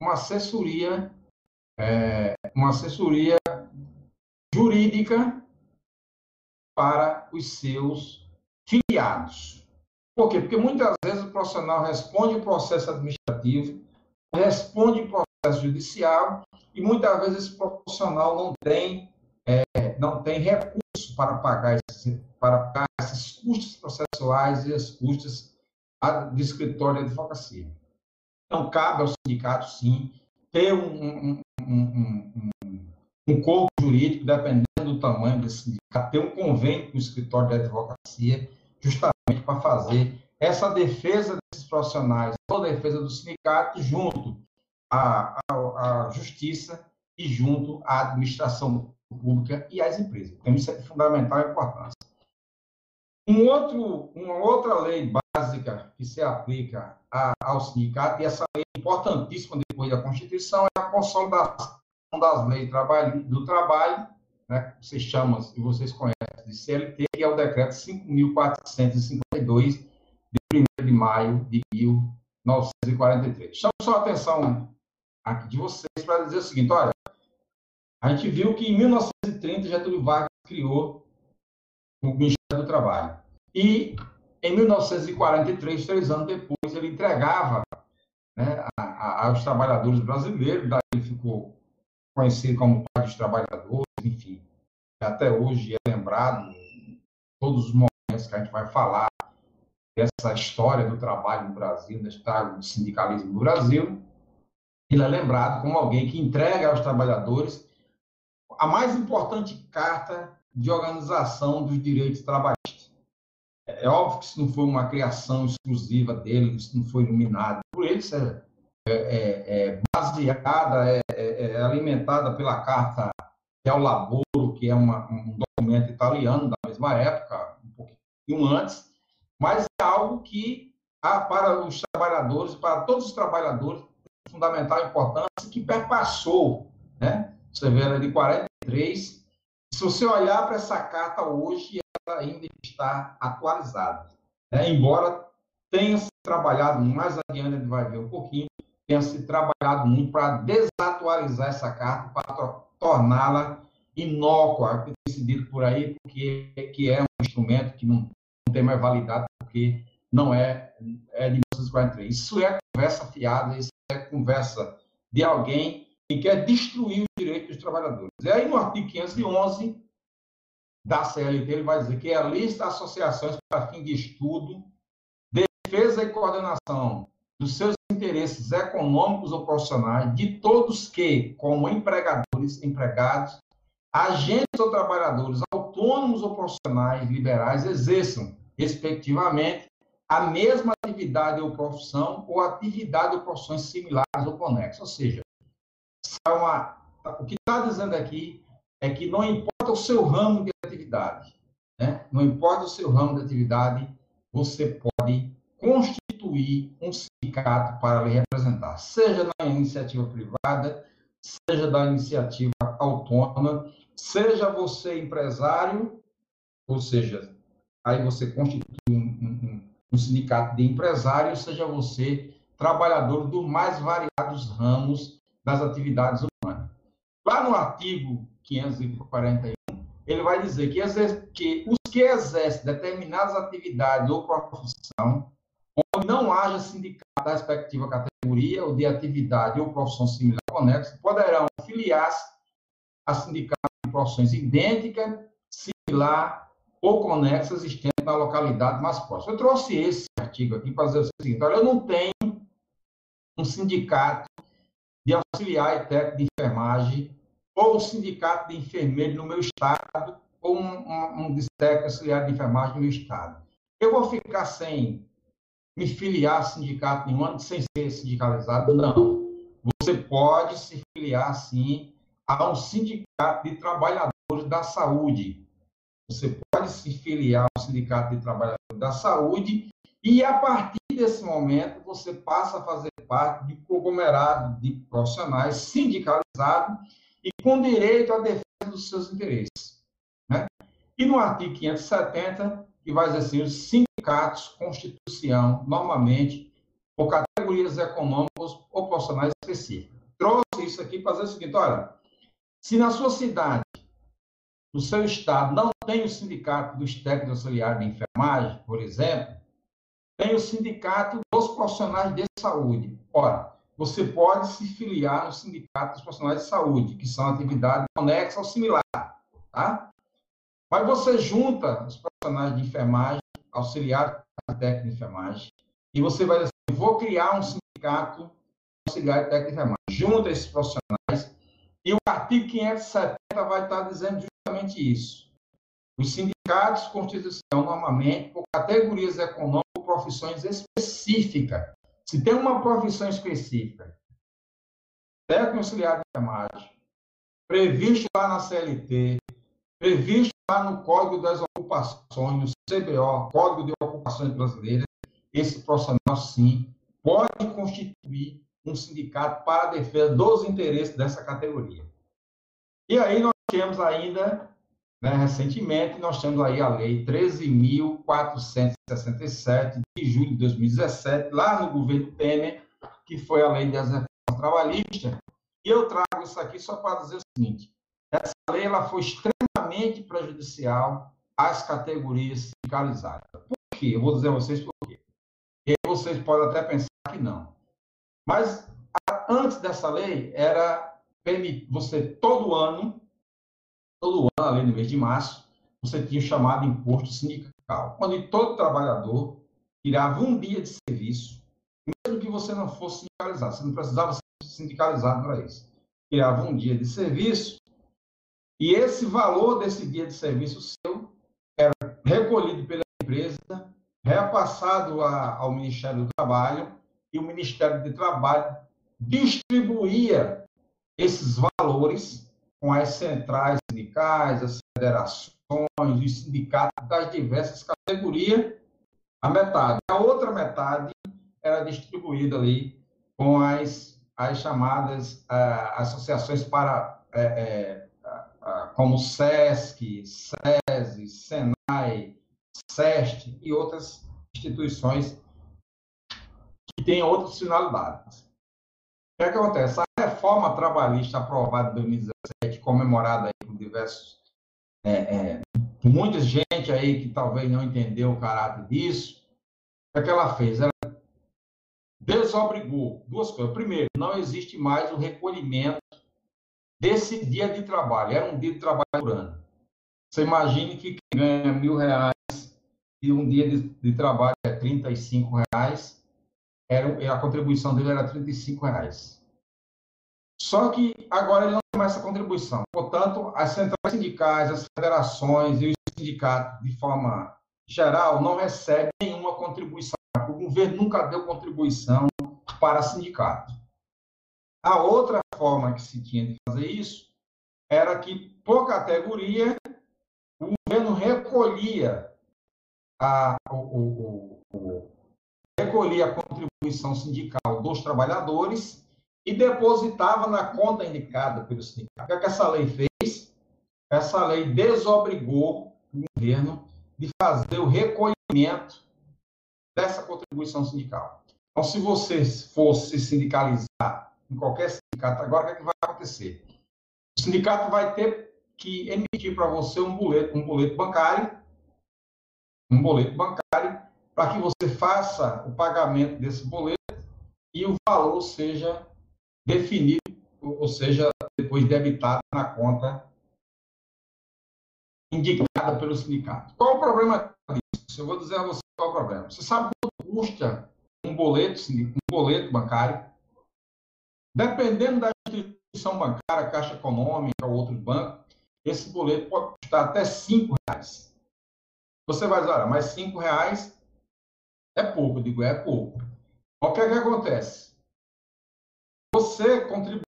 uma assessoria, é, uma assessoria jurídica para os seus filiados. Por quê? Porque muitas vezes o profissional responde o processo administrativo, responde o processo judicial e muitas vezes esse profissional não tem é, não tem recurso para pagar esses, para pagar esses custos processuais e os custos do escritório de advocacia. Então cabe ao sindicato sim ter um, um, um, um corpo jurídico, dependendo do tamanho desse sindicato, ter um convênio com o escritório de advocacia, justamente para fazer essa defesa desses profissionais, ou defesa do sindicato, junto à, à, à justiça e junto à administração pública e às empresas. Então, isso é de fundamental importância. Um outro, uma outra lei básica que se aplica a, ao sindicato, e essa lei é importantíssima depois da Constituição, é a consolidação das leis do trabalho, né, que vocês chamam, e vocês conhecem de CLT, que é o decreto 5.452, de 1 de maio de 1943. Chamo só a atenção aqui de vocês para dizer o seguinte, olha, a gente viu que em 1930 Getúlio Vargas criou o Ministério do Trabalho. E em 1943, três anos depois, ele entregava né, a, a, aos trabalhadores brasileiros, daí ele ficou conhecido como pai dos trabalhadores, enfim, até hoje é lembrado em todos os momentos que a gente vai falar dessa história do trabalho no Brasil, da história do sindicalismo no Brasil, ele é lembrado como alguém que entrega aos trabalhadores a mais importante carta de organização dos direitos trabalhistas. É, é óbvio que isso não foi uma criação exclusiva dele, isso não foi iluminado por ele, isso é, é, é, é baseada, é, é alimentada pela carta que é o Laboro, que é uma, um documento italiano da mesma época, um pouquinho antes, mas é algo que há para os trabalhadores, para todos os trabalhadores, fundamental importância que perpassou, né? Você vê, de 40 2003. Se você olhar para essa carta hoje, ela ainda está atualizada. Né? Embora tenha se trabalhado, mais adiante a gente vai ver um pouquinho, tenha se trabalhado muito para desatualizar essa carta, para torná-la inócua, que decidido por aí, porque que é um instrumento que não, não tem mais validade, porque não é, é de 1943. Isso é conversa fiada, isso é conversa de alguém que quer destruir os direitos dos trabalhadores. E aí, no artigo 511 da CLT, ele vai dizer que é a lista de associações para fim de estudo, defesa e coordenação dos seus interesses econômicos ou profissionais de todos que, como empregadores, empregados, agentes ou trabalhadores autônomos ou profissionais liberais exerçam, respectivamente, a mesma atividade ou profissão ou atividade ou profissões similares ou conexas. Ou seja, uma, o que está dizendo aqui é que não importa o seu ramo de atividade, né? não importa o seu ramo de atividade, você pode constituir um sindicato para lhe representar, seja na iniciativa privada, seja da iniciativa autônoma, seja você empresário, ou seja, aí você constitui um, um, um sindicato de empresários, seja você trabalhador dos mais variados ramos das atividades humanas. Lá no artigo 541, ele vai dizer que, que os que exercem determinadas atividades ou profissão, onde não haja sindicato da respectiva categoria ou de atividade ou profissão similar conexa, poderão filiar-se a sindicato de profissões idênticas, similar ou conexa existente na localidade mais próxima. Eu trouxe esse artigo aqui para dizer o seguinte: olha, eu não tenho um sindicato de auxiliar e técnico de enfermagem ou um sindicato de enfermeiro no meu estado ou um, um, um técnico auxiliar de enfermagem no meu estado. Eu vou ficar sem me filiar a sindicato nenhum, sem ser sindicalizado? Não. Você pode se filiar, sim, a um sindicato de trabalhadores da saúde. Você pode se filiar ao sindicato de trabalhadores da saúde e, a partir desse momento, você passa a fazer parte de conglomerado de profissionais sindicalizados e com direito à defesa dos seus interesses. Né? E no artigo 570, que vai dizer assim, os sindicatos constituição, normalmente, por categorias econômicas ou profissionais específicas. Trouxe isso aqui para dizer o seguinte, olha, se na sua cidade, no seu estado, não tem o sindicato dos técnicos auxiliares de enfermagem, por exemplo, tem o sindicato dos profissionais de saúde. Ora, você pode se filiar no sindicato dos profissionais de saúde, que são atividades conexas ou similares, tá? Mas você junta os profissionais de enfermagem, auxiliar técnico de enfermagem, e você vai dizer, vou criar um sindicato auxiliar técnico de enfermagem. Junta esses profissionais e o artigo 570 vai estar dizendo justamente isso. Os sindicatos constituem normalmente por categorias econômicas profissões específicas. Se tem uma profissão específica, técnico auxiliar de enfermagem, previsto lá na CLT, previsto lá no Código das Ocupações, no CBO, Código de Ocupações Brasileiras, esse profissional, sim, pode constituir um sindicato para a defesa dos interesses dessa categoria. E aí nós temos ainda, né, recentemente, nós temos aí a Lei 13.467, de julho de 2017, lá no governo Temer, que foi a Lei das Reformas Trabalhistas. E eu trago isso aqui só para dizer o seguinte, essa lei ela foi extremamente prejudicial às categorias sindicalizadas. Por quê? Eu vou dizer a vocês por quê. E vocês podem até pensar que não. Mas antes dessa lei, era você todo ano, ano, além do mês de março, você tinha o chamado imposto sindical, onde todo trabalhador tirava um dia de serviço, mesmo que você não fosse sindicalizado, você não precisava ser sindicalizado para isso. Tirava um dia de serviço e esse valor desse dia de serviço seu era recolhido pela empresa, repassado a, ao Ministério do Trabalho, e o Ministério do Trabalho distribuía esses valores com as centrais sindicais, as federações, os sindicatos das diversas categorias, a metade. A outra metade era distribuída ali com as, as chamadas uh, associações para, uh, uh, como SESC, SESI, SENAI, SEST e outras instituições que têm outras finalidades. O que acontece? A reforma trabalhista aprovada em 2017, comemorada aí por diversos, é, é, muita gente aí que talvez não entendeu o caráter disso, o é que ela fez? Ela desobrigou duas coisas. Primeiro, não existe mais o recolhimento desse dia de trabalho. Era um dia de trabalho por ano. Você imagine que quem ganha mil reais e um dia de, de trabalho é 35 reais, era, a contribuição dele era 35 reais. Só que agora ele não tem mais essa contribuição. Portanto, as centrais sindicais, as federações e os sindicatos, de forma geral, não recebem nenhuma contribuição. O governo nunca deu contribuição para sindicato. A outra forma que se tinha de fazer isso era que, por categoria, o governo recolhia a, o, o, o, recolhia a contribuição sindical dos trabalhadores e depositava na conta indicada pelo sindicato. O que, é que essa lei fez? Essa lei desobrigou o governo de fazer o recolhimento dessa contribuição sindical. Então, se você fosse sindicalizar em qualquer sindicato agora, o que, é que vai acontecer? O sindicato vai ter que emitir para você um boleto, um boleto bancário, um boleto bancário para que você faça o pagamento desse boleto e o valor seja definido, ou seja, depois debitado na conta indicada pelo sindicato. Qual o problema disso? Eu vou dizer a você qual é o problema. Você sabe quanto custa um boleto, um boleto bancário? Dependendo da instituição bancária, Caixa Econômica ou outros bancos, esse boleto pode custar até cinco reais. Você vai dizer, olha, mas cinco reais é pouco. Eu digo, é pouco. O que é que acontece? Você, contribuía,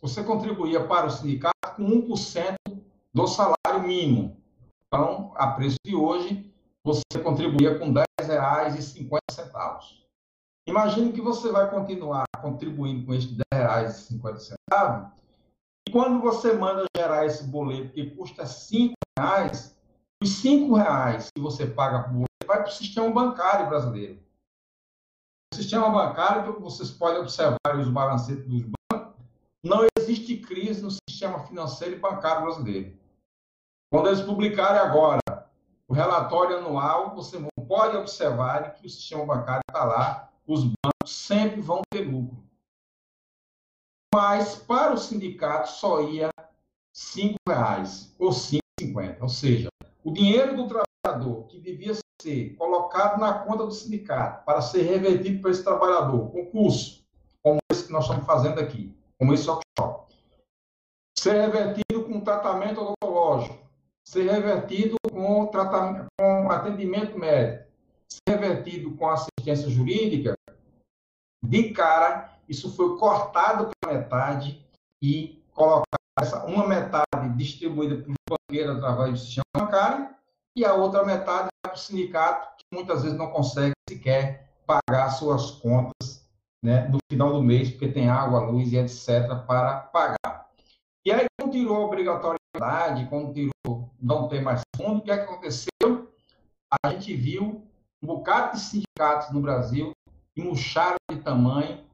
você contribuía para o sindicato com 1% do salário mínimo. Então, a preço de hoje, você contribuía com R$ 10,50. Imagine que você vai continuar contribuindo com esses R$ 10,50 e quando você manda gerar esse boleto que custa R$ reais, os cinco reais que você paga por vai para o sistema bancário brasileiro. Sistema bancário, vocês podem observar os balancetes dos bancos, não existe crise no sistema financeiro e bancário brasileiro. Quando eles publicarem agora o relatório anual, você pode observar que o sistema bancário está lá, os bancos sempre vão ter lucro. Mas para o sindicato só ia R$ reais ou R$ 5,50. Ou seja, o dinheiro do trabalhador que devia ser colocado na conta do sindicato para ser revertido para esse trabalhador, concurso, como esse que nós estamos fazendo aqui, como esse workshop, ser revertido com tratamento odontológico, ser revertido com, tratamento, com atendimento médico, ser revertido com assistência jurídica, de cara, isso foi cortado pela metade e colocar essa, uma metade distribuída para os banqueiros através do sistema bancário e a outra metade para o sindicato, que muitas vezes não consegue sequer pagar suas contas né, no final do mês, porque tem água, luz e etc. para pagar. E aí, quando tirou a obrigatoriedade, quando tirou não ter mais fundo, o que, é que aconteceu? A gente viu um bocado de sindicatos no Brasil que murcharam de tamanho,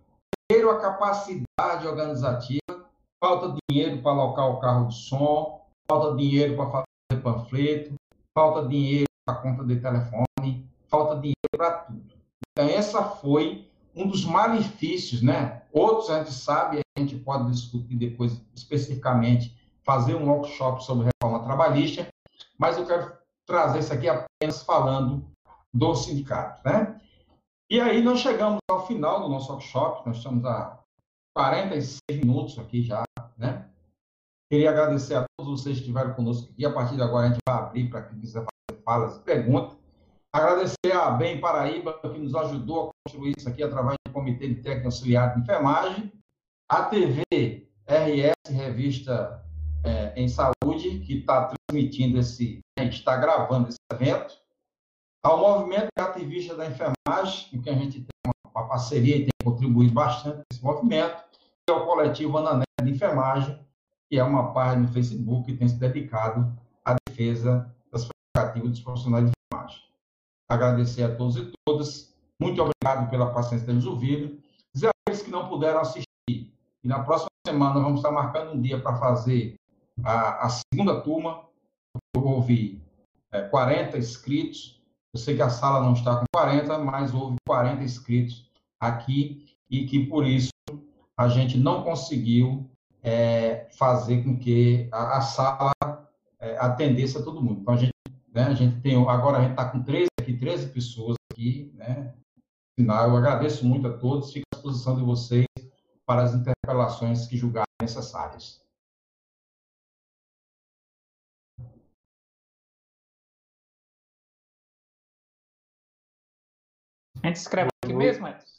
perderam a capacidade organizativa, falta dinheiro para alocar o carro de som, falta dinheiro para fazer panfleto, falta dinheiro para conta de telefone, falta dinheiro para tudo. Então, essa foi um dos malefícios, né? Outros a gente sabe, a gente pode discutir depois especificamente, fazer um workshop sobre reforma trabalhista, mas eu quero trazer isso aqui apenas falando do sindicato, né? E aí nós chegamos ao final do nosso workshop, nós estamos a 46 minutos aqui já, né? Queria agradecer a todos vocês que estiveram conosco aqui. A partir de agora a gente vai abrir para quem quiser fazer falas e perguntas. Agradecer a Bem Paraíba, que nos ajudou a construir isso aqui através do Comitê de Técnico Auxiliar de Enfermagem. A TV RS, Revista é, em Saúde, que está transmitindo esse, a gente está gravando esse evento. Ao Movimento Ativista da Enfermagem, em que a gente tem uma, uma parceria e tem contribuído bastante nesse movimento, e ao coletivo Anané de Enfermagem, que é uma página no Facebook que tem se dedicado à defesa das prerrogativas dos profissionais de enfermagem. Agradecer a todos e todas. Muito obrigado pela paciência de nos ouvido. Dizer aqueles que não puderam assistir, e na próxima semana vamos estar marcando um dia para fazer a, a, segunda turma. Houve é, 40 inscritos. Eu sei que a sala não está com 40, mas houve 40 inscritos aqui e que por isso a gente não conseguiu é, fazer com que a, a sala é, atendesse a todo mundo. Então, a gente, né, a gente tem, agora a gente está com 13 aqui, 13 pessoas aqui, né? Eu agradeço muito a todos, fico à disposição de vocês para as interpelações que julgarem necessárias. A gente escreve aqui mesmo, Edson?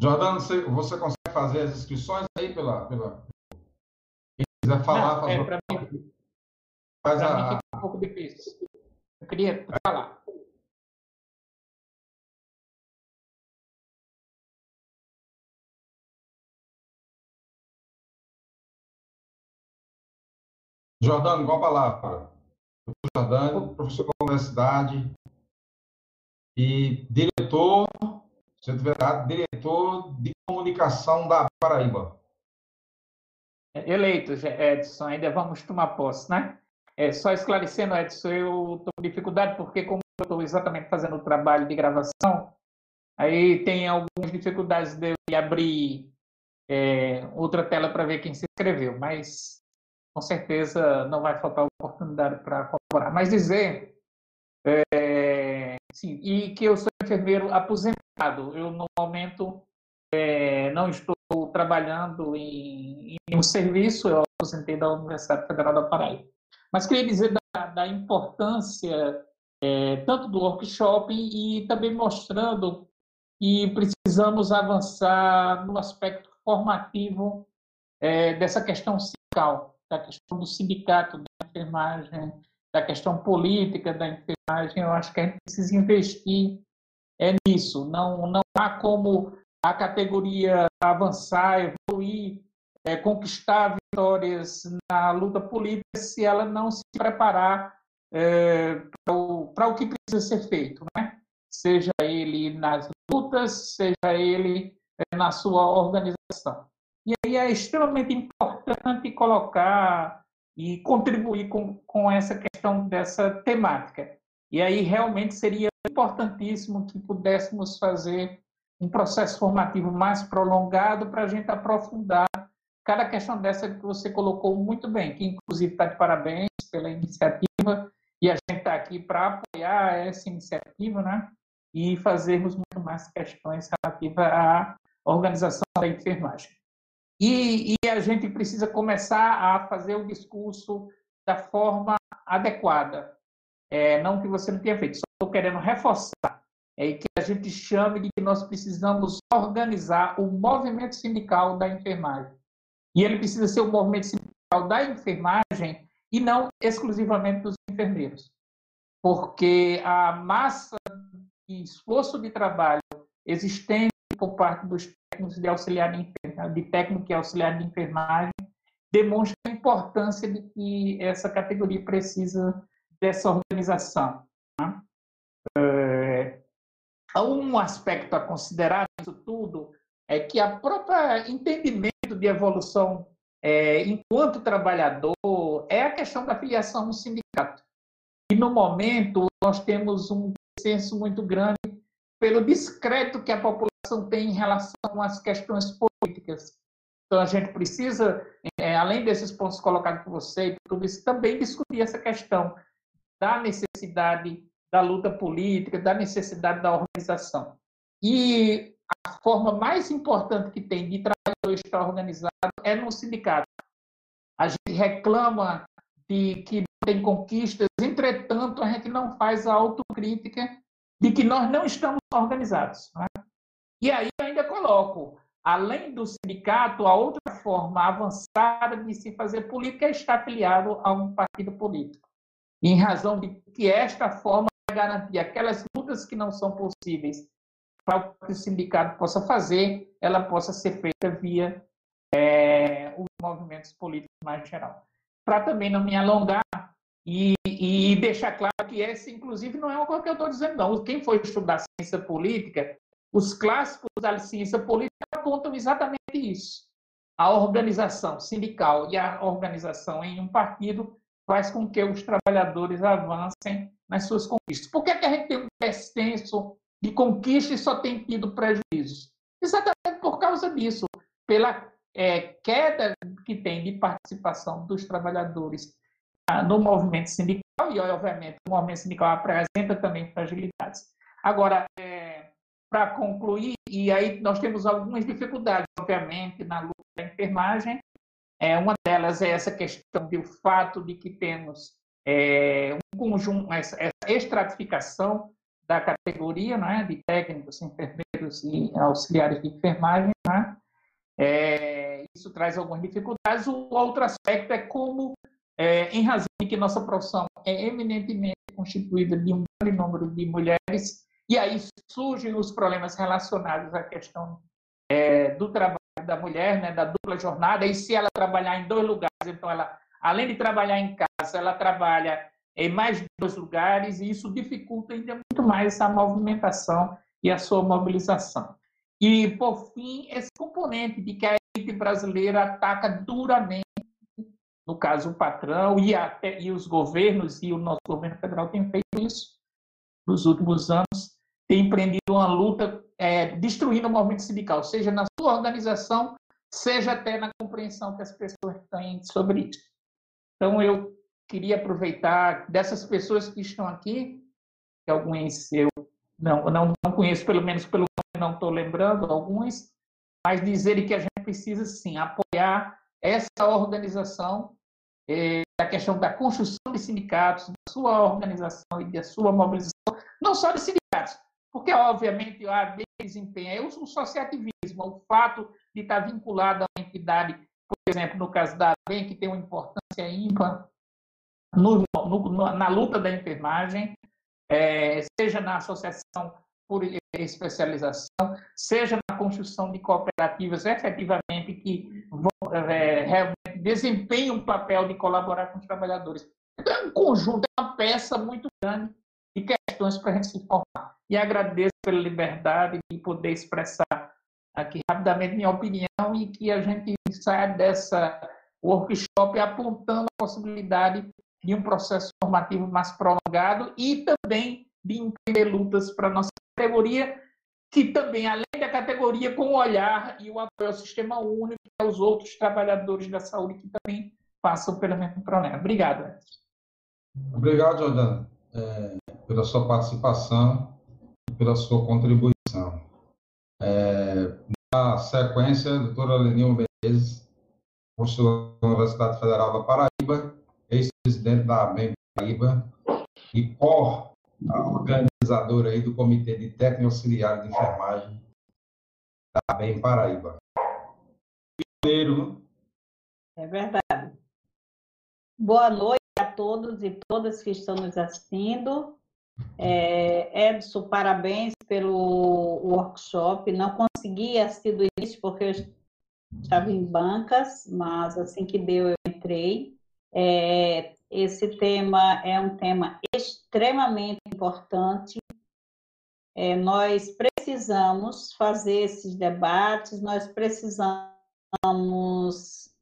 Jordano, você, você consegue fazer as inscrições aí pela. pela... Quem quiser falar, Não, faz é, para mim, faz pra a... mim fica um pouco difícil. Eu queria falar. Jordano, qual a palavra? Jordano, professor da universidade e diretor Centro Vereador, diretor de comunicação da Paraíba. É, eleito, Edson, ainda vamos tomar posse, né? É, só esclarecendo, Edson, eu estou com dificuldade porque, como eu estou exatamente fazendo o trabalho de gravação, aí tem algumas dificuldades de eu abrir é, outra tela para ver quem se inscreveu, mas com certeza não vai faltar oportunidade para colaborar. Mas dizer é, sim, e que eu sou enfermeiro aposentado. Eu, no momento, é, não estou trabalhando em, em, um serviço, eu aposentei da Universidade Federal da Paraíba. Mas queria dizer da, da importância é, tanto do workshop e também mostrando que precisamos avançar no aspecto formativo é, dessa questão sindical, da questão do sindicato da enfermagem, da questão política da enfermagem. Eu acho que a gente precisa investir é nisso. Não, não há como a categoria avançar, evoluir, é, conquistar vitórias na luta política se ela não se preparar é, para o, o, que precisa ser feito, né? seja ele nas lutas, seja ele é, na sua organização. E aí é extremamente importante colocar e contribuir com, com essa questão dessa temática. E aí realmente seria importantíssimo que pudéssemos fazer um processo formativo mais prolongado para a gente aprofundar cada questão dessa que você colocou muito bem, que inclusive está de parabéns pela iniciativa e a gente está aqui para apoiar essa iniciativa, né? E fazermos muito mais questões relativas à organização da enfermagem. E, e a gente precisa começar a fazer o discurso da forma adequada, é, não que você não tenha feito, só estou querendo reforçar. é que a gente chame de que nós precisamos organizar o movimento sindical da enfermagem. E ele precisa ser o movimento sindical da enfermagem e não exclusivamente dos enfermeiros. Porque a massa e esforço de trabalho existente por parte dos técnicos de auxiliar de, de técnico e auxiliar de enfermagem demonstra a importância de que essa categoria precisa dessa organização. Né? É, um aspecto a considerar nisso tudo é que a própria entendimento de evolução é, enquanto trabalhador é a questão da filiação no sindicato. E no momento nós temos um senso muito grande pelo discreto que a população tem em relação às questões políticas. Então, a gente precisa, é, além desses pontos colocados por você, tudo isso, também discutir essa questão da necessidade da luta política, da necessidade da organização. E a forma mais importante que tem de trabalhador estar organizado é no sindicato. A gente reclama de que tem conquistas, entretanto, a gente não faz a autocrítica de que nós não estamos organizados. Né? E aí eu ainda coloco, além do sindicato, a outra forma avançada de se fazer política é estar afiliado a um partido político. Em razão de que esta forma garantir aquelas lutas que não são possíveis para que o sindicato possa fazer, ela possa ser feita via é, os movimentos políticos mais geral. Para também não me alongar, e, e, deixar claro que esse, inclusive, não é uma coisa que eu estou dizendo, não. Quem for estudar ciência política, os clássicos da ciência política apontam exatamente isso. A organização sindical e a organização em um partido faz com que os trabalhadores avancem nas suas conquistas. Por que, é que a gente tem um descenso de conquista e só tem tido prejuízos? Exatamente por causa disso, pela é, queda que tem de participação dos trabalhadores no movimento sindical, e obviamente o movimento sindical apresenta também fragilidades. Agora, é, para concluir, e aí nós temos algumas dificuldades, obviamente, na luta da enfermagem. É, uma delas é essa questão do fato de que temos é, um conjunto, essa, estratificação da categoria né, de técnicos, enfermeiros e auxiliares de enfermagem. Né? É, isso traz algumas dificuldades. O outro aspecto é como é, em razão de que nossa profissão é eminentemente constituída de um grande número de mulheres, e aí surgem os problemas relacionados à questão é, do trabalho da mulher, né, da dupla jornada, e se ela trabalhar em dois lugares, então ela, além de trabalhar em casa, ela trabalha em mais dois lugares, e isso dificulta ainda muito mais essa movimentação e a sua mobilização. E, por fim, esse componente de que a elite brasileira ataca duramente no caso o patrão e, até, e os governos, e o nosso governo federal tem feito isso nos últimos anos, tem empreendido uma luta é, destruindo o movimento sindical, seja na sua organização, seja até na compreensão que as pessoas têm sobre isso. Então, eu queria aproveitar dessas pessoas que estão aqui, que alguns eu não, não, não conheço, pelo menos pelo não estou lembrando, alguns, mas dizer que a gente precisa, sim, apoiar essa organização é, a questão da construção de sindicatos, da sua organização e da sua mobilização, não só de sindicatos, porque, obviamente, a desempenha o associativismo, o fato de estar vinculado a uma entidade, por exemplo, no caso da ABEM, que tem uma importância ímpar no, no, na luta da enfermagem, é, seja na associação por especialização, seja na construção de cooperativas efetivamente que vão, é, realmente desempenhem um papel de colaborar com os trabalhadores. Então, é um conjunto, é uma peça muito grande de questões para a gente se formar. E agradeço pela liberdade de poder expressar aqui rapidamente minha opinião e que a gente saia dessa workshop apontando a possibilidade de um processo formativo mais prolongado e também de empreender lutas para a nossa categoria, que também, além da categoria, com o olhar e o apoio ao sistema único e aos outros trabalhadores da saúde que também passam pelo mesmo problema. Obrigado, Edson. Obrigado, Jordana, é, pela sua participação e pela sua contribuição. É, na sequência, a doutora Lenil Menezes, professora da Universidade Federal da Paraíba, ex-presidente da ABEM Paraíba e cor a organizadora aí do Comitê de Técnico Auxiliar de Enfermagem da BEM Paraíba. Primeiro. É verdade. Boa noite a todos e todas que estão nos assistindo. É, Edson, parabéns pelo workshop. Não consegui assistir do início porque eu estava em bancas, mas assim que deu eu entrei. É, esse tema é um tema extremamente importante. É, nós precisamos fazer esses debates, nós precisamos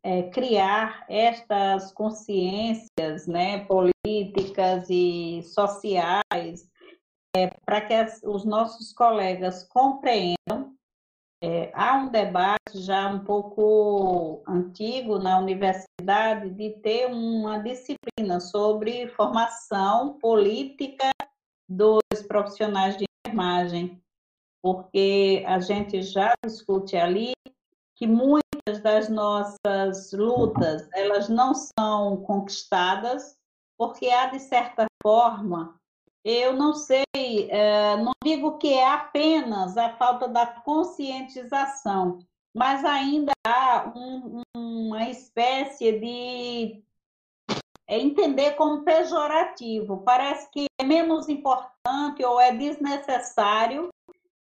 é, criar estas consciências né, políticas e sociais é, para que as, os nossos colegas compreendam. É, há um debate já um pouco antigo na universidade de ter uma disciplina sobre formação política dos profissionais de enfermagem, porque a gente já discute ali que muitas das nossas lutas elas não são conquistadas porque há de certa forma eu não sei, é, não digo que é apenas a falta da conscientização, mas ainda há um, uma espécie de é, entender como pejorativo. Parece que é menos importante ou é desnecessário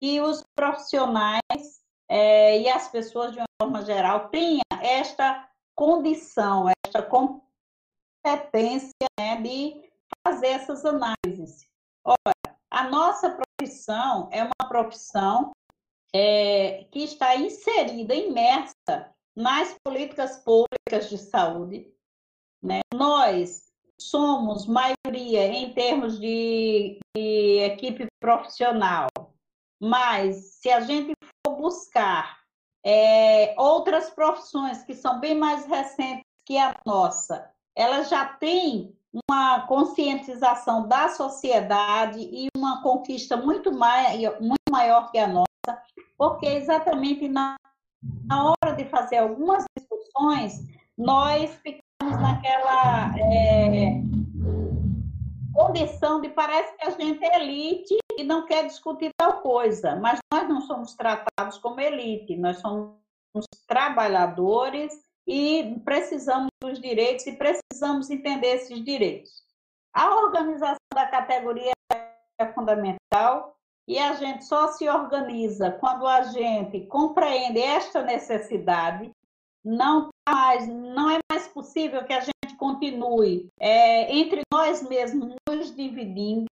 que os profissionais é, e as pessoas, de uma forma geral, tenham esta condição, esta competência né, de fazer essas análises. Olha, a nossa profissão é uma profissão é, que está inserida, imersa nas políticas públicas de saúde. Né? Nós somos maioria em termos de, de equipe profissional, mas se a gente for buscar é, outras profissões que são bem mais recentes que a nossa, elas já têm uma conscientização da sociedade e uma conquista muito, maior, muito maior que a nossa, porque exatamente na, na hora de fazer algumas discussões, nós ficamos naquela é, condição de parece que a gente é elite e não quer discutir tal coisa, mas nós não somos tratados como elite, nós somos trabalhadores e precisamos dos direitos e precisamos entender esses direitos. A organização da categoria é fundamental e a gente só se organiza quando a gente compreende esta necessidade. Não, tá mais, não é mais possível que a gente continue é, entre nós mesmos nos dividindo.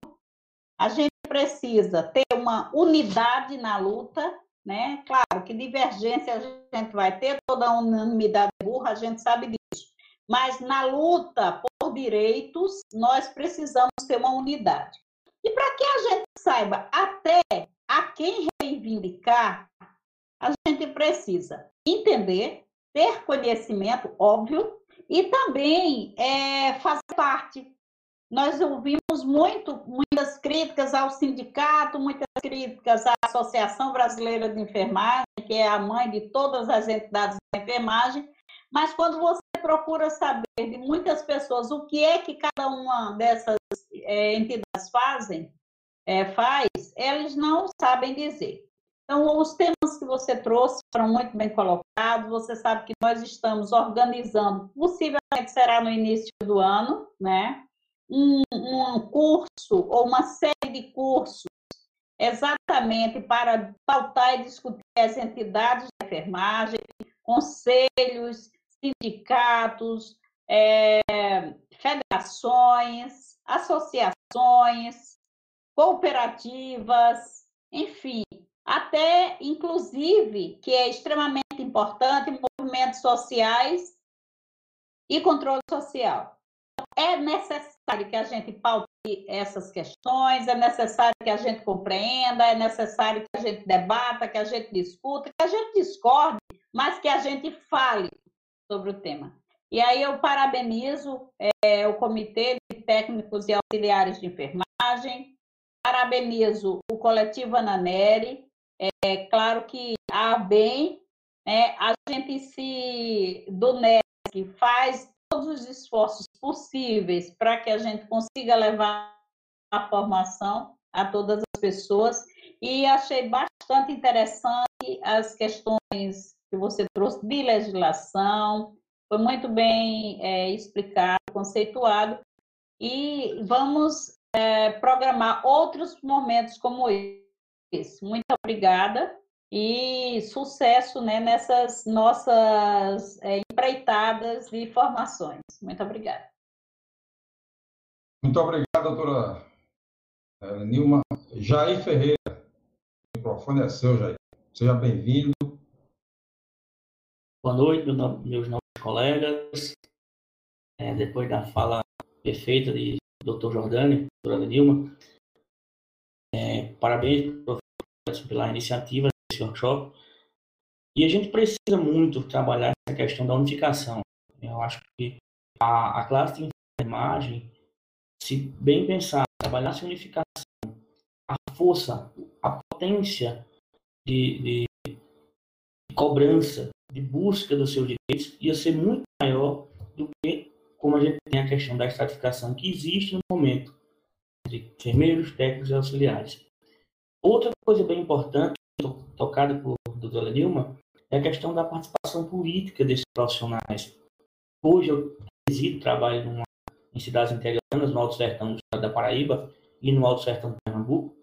A gente precisa ter uma unidade na luta né? Claro que divergência a gente vai ter, toda unanimidade burra, a gente sabe disso. Mas na luta por direitos, nós precisamos ter uma unidade. E para que a gente saiba até a quem reivindicar, a gente precisa entender, ter conhecimento, óbvio, e também é, fazer parte nós ouvimos muito, muitas críticas ao sindicato, muitas críticas à Associação Brasileira de Enfermagem, que é a mãe de todas as entidades da enfermagem, mas quando você procura saber de muitas pessoas o que é que cada uma dessas é, entidades fazem, é, faz, eles não sabem dizer. Então, os temas que você trouxe foram muito bem colocados. Você sabe que nós estamos organizando, possivelmente será no início do ano, né? Um, um curso ou uma série de cursos exatamente para pautar e discutir as entidades de enfermagem, conselhos, sindicatos, é, federações, associações, cooperativas, enfim, até inclusive, que é extremamente importante, movimentos sociais e controle social. É necessário que a gente paute essas questões, é necessário que a gente compreenda, é necessário que a gente debata, que a gente discuta, que a gente discorde, mas que a gente fale sobre o tema. E aí eu parabenizo é, o Comitê de Técnicos e Auxiliares de Enfermagem, parabenizo o coletivo Ananeri, é claro que a bem, né, a gente se, do NESC, faz todos os esforços possíveis para que a gente consiga levar a formação a todas as pessoas e achei bastante interessante as questões que você trouxe de legislação, foi muito bem é, explicado, conceituado, e vamos é, programar outros momentos como esse. Muito obrigada e sucesso né, nessas nossas é, empreitadas de formações. Muito obrigada. Muito obrigado, doutora é, Nilma. Jair Ferreira, o microfone é seu, Jair. Seja bem-vindo. Boa noite, meus novos colegas. É, depois da fala perfeita de Dr. Jordani, doutora Nilma, é, parabéns pela iniciativa desse workshop. E a gente precisa muito trabalhar essa questão da unificação. Eu acho que a, a classe de enfermagem, se bem pensar, trabalhar essa unificação, a força, a potência de, de, de cobrança, de busca dos seus direitos, ia ser muito maior do que como a gente tem a questão da estratificação que existe no momento entre enfermeiros, técnicos e auxiliares. Outra coisa bem importante, tocada por doutora Nilma, é a questão da participação política desses profissionais. Hoje eu resido, trabalho numa, em cidades interiornas, no Alto Sertão da Paraíba e no Alto Sertão do Pernambuco,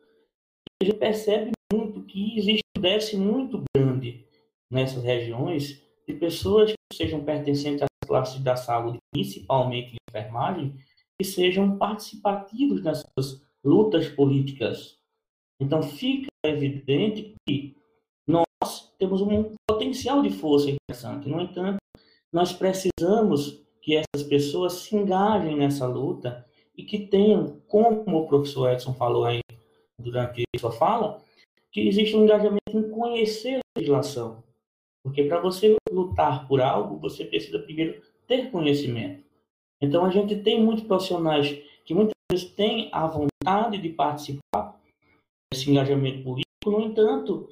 a gente percebe muito que existe um déficit muito grande nessas regiões de pessoas que sejam pertencentes às classes da saúde, principalmente enfermagem, que sejam participativos nessas lutas políticas. Então fica evidente que nós temos um potencial de força interessante. No entanto, nós precisamos que essas pessoas se engajem nessa luta e que tenham, como o professor Edson falou aí durante sua fala, que existe um engajamento em conhecer a legislação. Porque para você lutar por algo, você precisa primeiro ter conhecimento. Então a gente tem muitos profissionais que muitas vezes têm a vontade de participar desse engajamento político, no entanto,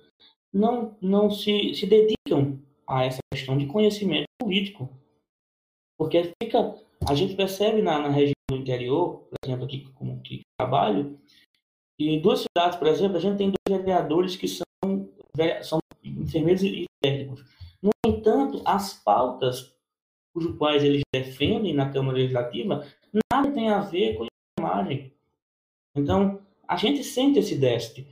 não, não se, se dedicam a essa questão de conhecimento político. Porque fica, a gente percebe na, na região do interior, por exemplo, aqui como que trabalho, e duas cidades, por exemplo, a gente tem dois vereadores que são, são enfermeiros e técnicos. No entanto, as pautas cujo quais eles defendem na Câmara Legislativa nada tem a ver com a imagem. Então, a gente sente esse déficit.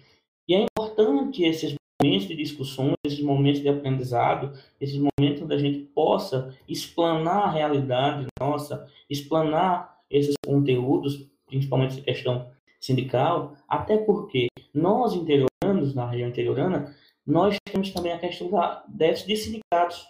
E é importante esses momentos de discussões, esses momentos de aprendizado, esses momentos onde a gente possa explanar a realidade nossa, explanar esses conteúdos, principalmente essa questão sindical, até porque nós interioranos, na região interiorana, nós temos também a questão da déficit de sindicatos.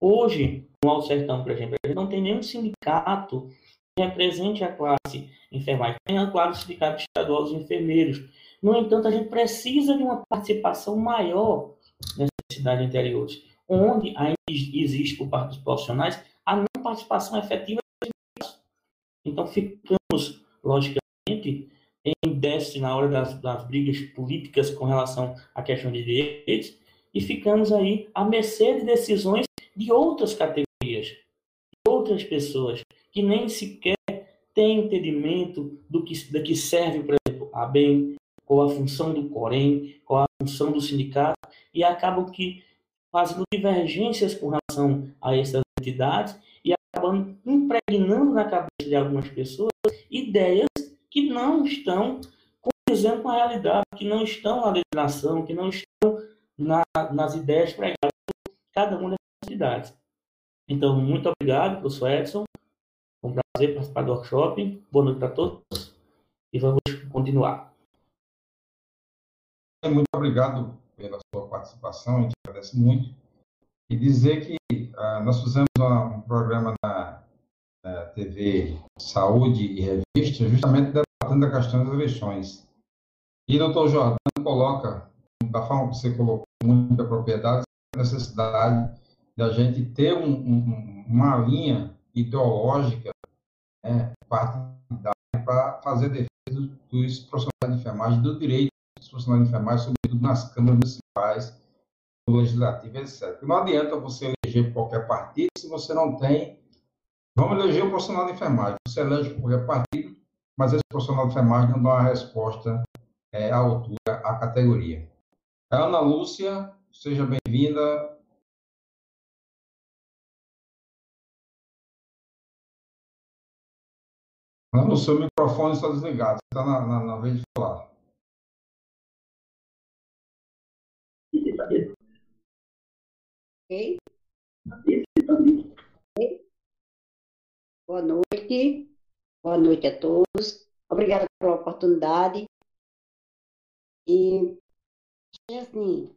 Hoje, no Alto Sertão, por exemplo, a não tem nenhum sindicato que represente a classe enfermagem. Tem, claro, o Sindicato Estadual dos Enfermeiros. No entanto, a gente precisa de uma participação maior nessas cidades interiores, onde ainda existe, por parte dos profissionais, a não participação efetiva Então, ficamos, logicamente, em déficit na hora das, das brigas políticas com relação à questão de direitos e ficamos aí à mercê de decisões de outras categorias, de outras pessoas que nem sequer têm entendimento do que, do que serve, por exemplo, a BEM, qual a função do COREM, qual a função do sindicato, e acabam que fazendo divergências com relação a essas entidades e acabam impregnando na cabeça de algumas pessoas ideias que não estão condizendo com a realidade, que não estão na legislação, que não estão na, nas ideias pregadas por cada uma das cidades. Então, muito obrigado, professor Edson. Foi um prazer participar do workshop. Boa noite para todos e vamos continuar. Muito obrigado pela sua participação, a gente agradece muito. E dizer que uh, nós fizemos um programa na, na TV Saúde e Revista, justamente debatendo a questão das eleições. E o doutor Jordão coloca, da forma que você colocou, muita propriedade, a necessidade da gente ter um, um, uma linha ideológica né, partidária para fazer defesa dos profissionais de enfermagem, do direito profissionais de enfermagem, sobretudo nas câmaras municipais, no legislativo, etc. Não adianta você eleger qualquer partido se você não tem. Vamos eleger o profissional de enfermagem. Você elege qualquer partido, mas esse profissional de enfermagem não dá uma resposta é, à altura, à categoria. Ana Lúcia, seja bem-vinda. O seu microfone está desligado, está na, na, na vez de falar. Ok? Boa noite. Boa noite a todos. Obrigada pela oportunidade. E, assim,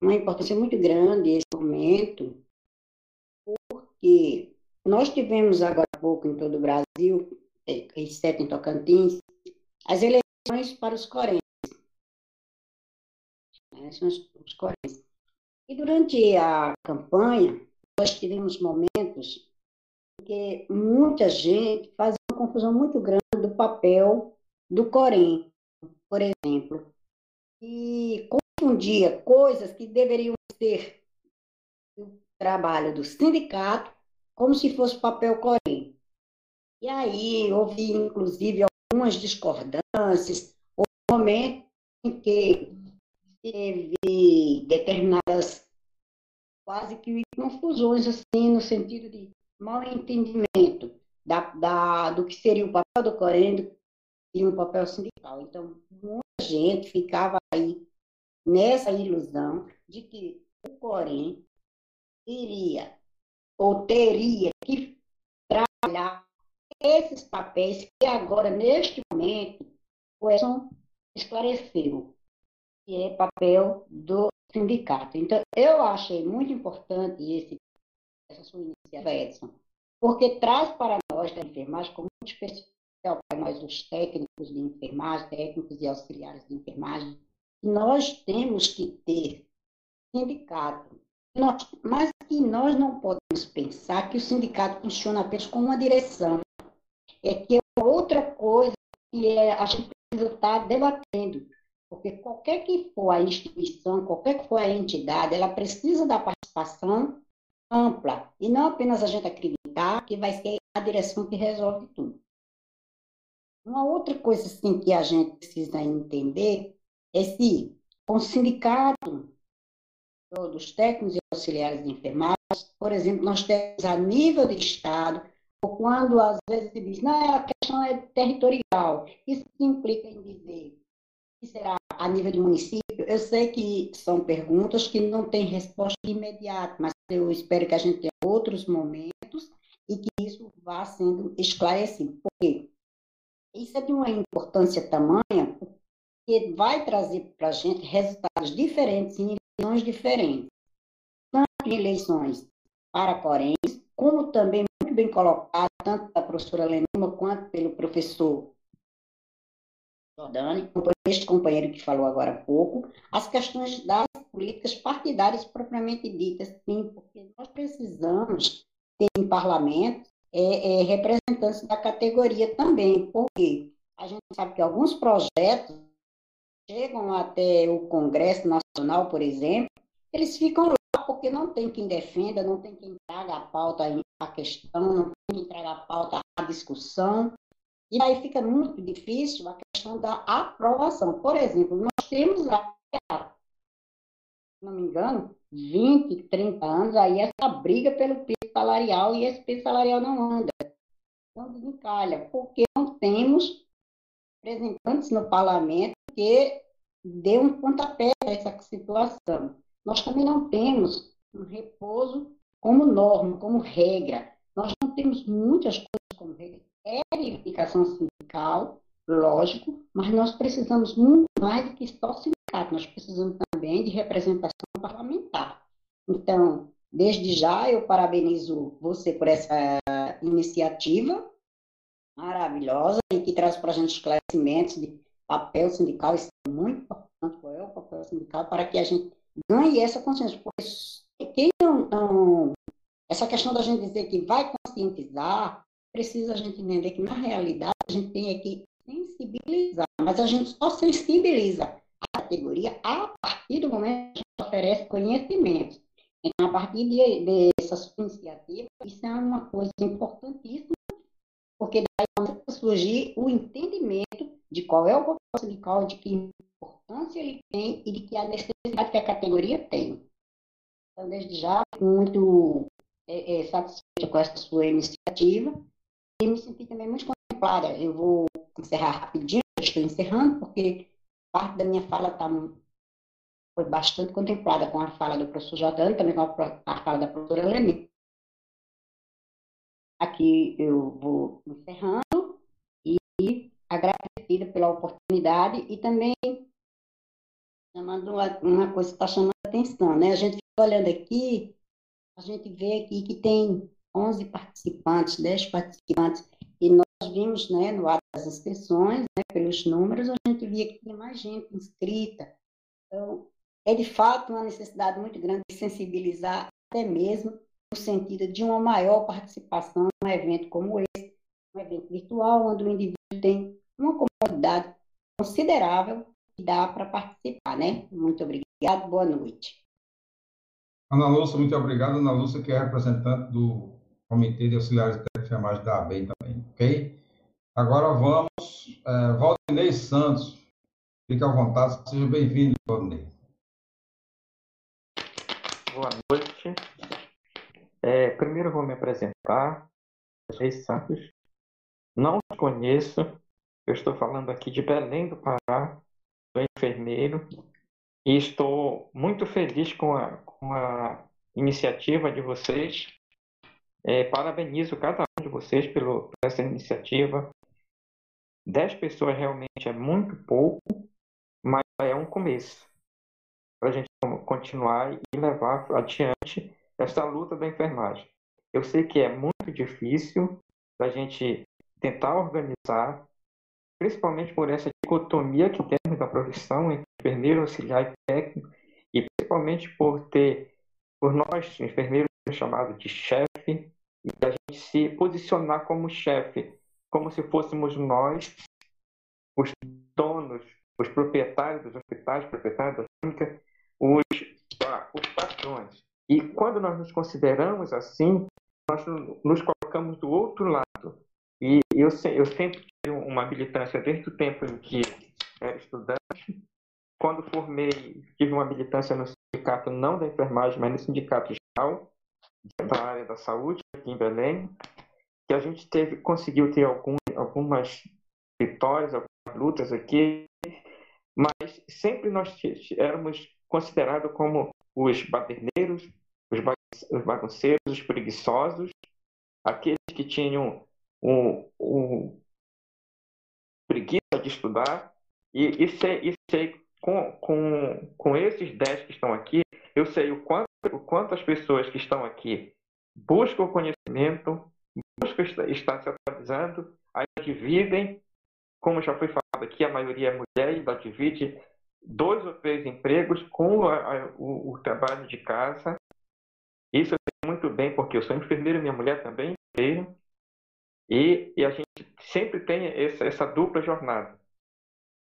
uma importância muito grande esse momento, porque nós tivemos agora há pouco em todo o Brasil exceto em Tocantins, as eleições para os coreanos. Né. E durante a campanha, nós tivemos momentos que muita gente fazia uma confusão muito grande do papel do Corém, por exemplo, e confundia coisas que deveriam ser o trabalho do sindicato como se fosse papel Corém. E aí houve, inclusive, algumas discordâncias, houve momento em que teve determinadas quase que confusões, assim, no sentido de mal entendimento da, da, do que seria o papel do Corém e o papel sindical. Então, muita gente ficava aí nessa ilusão de que o Corém iria ou teria que trabalhar esses papéis que agora, neste momento, o Edson esclareceu, que é papel do sindicato. Então, eu achei muito importante esse, essa sua iniciativa, Edson, porque traz para nós da enfermagem, como muito especial para nós, os técnicos de enfermagem, técnicos e auxiliares de enfermagem, nós temos que ter sindicato. Nós, mas que nós não podemos pensar que o sindicato funciona apenas como uma direção é que é outra coisa que é, a gente precisa estar debatendo. Porque qualquer que for a instituição, qualquer que for a entidade, ela precisa da participação ampla. E não apenas a gente acreditar que vai ser a direção que resolve tudo. Uma outra coisa assim, que a gente precisa entender é se o sindicato dos técnicos e auxiliares de enfermagem, por exemplo, nós temos a nível de Estado ou quando às vezes se diz, não, a questão é territorial. Isso implica em dizer que será a nível de município? Eu sei que são perguntas que não têm resposta imediata, mas eu espero que a gente tenha outros momentos e que isso vá sendo esclarecido. Porque isso é de uma importância tamanha que vai trazer para a gente resultados diferentes em eleições diferentes. Tanto em eleições para coreanos, como também bem colocado, tanto da professora Lenuma quanto pelo professor Jordani, este companheiro que falou agora há pouco, as questões das políticas partidárias propriamente ditas, sim, porque nós precisamos ter em parlamento é, é, representantes da categoria também, porque a gente sabe que alguns projetos chegam até o Congresso Nacional, por exemplo, eles ficam porque não tem quem defenda, não tem quem traga a pauta a questão, não tem quem traga a pauta a discussão. E aí fica muito difícil a questão da aprovação. Por exemplo, nós temos lá, se não me engano, 20, 30 anos aí essa briga pelo piso salarial e esse piso salarial não anda. Não desencalha, porque não temos representantes no parlamento que dê um pontapé a essa situação nós também não temos um repouso como norma, como regra. Nós não temos muitas coisas como regra. Verificação sindical, lógico, mas nós precisamos muito mais do que só sindicato, nós precisamos também de representação parlamentar. Então, desde já, eu parabenizo você por essa iniciativa maravilhosa e que traz para a gente esclarecimentos de papel sindical, isso é muito importante, qual é o papel sindical, para que a gente ganhe essa consciência. Porque quem não, não, essa questão da gente dizer que vai conscientizar, precisa a gente entender que, na realidade, a gente tem que sensibilizar, mas a gente só sensibiliza a categoria a partir do momento que a gente oferece conhecimento. Então, a partir de, dessa iniciativa, isso é uma coisa importantíssima porque daí a surgir o entendimento de qual é o propósito sindical, de que importância ele tem e de que a necessidade que a categoria tem. Então, desde já, muito é, é, com essa sua iniciativa e me senti também muito contemplada. Eu vou encerrar rapidinho, estou encerrando, porque parte da minha fala tá, foi bastante contemplada com a fala do professor Jordano, também com a, fala da professora Leni. Aqui eu vou encerrando e agradecida pela oportunidade e também chamando uma coisa que está chamando a atenção, né? A gente fica olhando aqui, a gente vê aqui que tem 11 participantes, 10 participantes, e nós vimos, né, no ato das inscrições, né, pelos números, a gente via que tinha mais gente inscrita. Então, é de fato uma necessidade muito grande de sensibilizar até mesmo no sentido de uma maior participação num evento como esse, um evento virtual, onde o indivíduo tem uma comodidade considerável que dá para participar, né? Muito obrigado, boa noite. Ana Lúcia, muito obrigado. Ana Lúcia, que é representante do Comitê de Auxiliares de Enfermagem da ABEM também, ok? Agora vamos, é, Valdinei Santos, fique à vontade, seja bem-vindo, Valdinei. Boa noite. É, primeiro vou me apresentar, Valdinei Santos. Não conheço, eu estou falando aqui de Belém do Pará, sou enfermeiro, e estou muito feliz com a, com a iniciativa de vocês. É, parabenizo cada um de vocês pelo, por essa iniciativa. Dez pessoas realmente é muito pouco, mas é um começo para a gente continuar e levar adiante essa luta da enfermagem. Eu sei que é muito difícil a gente tentar organizar, principalmente por essa dicotomia que temos da profissão entre enfermeiro, auxiliar e técnico, e principalmente por ter, por nós, enfermeiros, chamado de chefe, e a gente se posicionar como chefe, como se fôssemos nós, os donos, os proprietários dos hospitais, proprietários da clínica, os, os patrões. E quando nós nos consideramos assim, nós nos colocamos do outro lado. E eu, eu sempre tive uma militância desde o tempo em que era estudante. Quando formei, tive uma militância no sindicato, não da enfermagem, mas no sindicato geral, da área da saúde, aqui em Belém, que a gente teve, conseguiu ter algum, algumas vitórias, algumas lutas aqui, mas sempre nós éramos considerados como os baderneiros, os bagunceiros, os preguiçosos, aqueles que tinham um, um preguiça de estudar, e, e sei, e sei com, com, com esses dez que estão aqui, eu sei o quanto, o quanto as pessoas que estão aqui buscam conhecimento, buscam estar se atualizando, ainda dividem, como já foi falado aqui, a maioria é mulher, ainda divide dois ou três empregos com a, a, o, o, trabalho de casa. Isso sei muito bem, porque eu sou enfermeiro, minha mulher também é enfermeira, e, e a gente sempre tem essa, essa dupla jornada.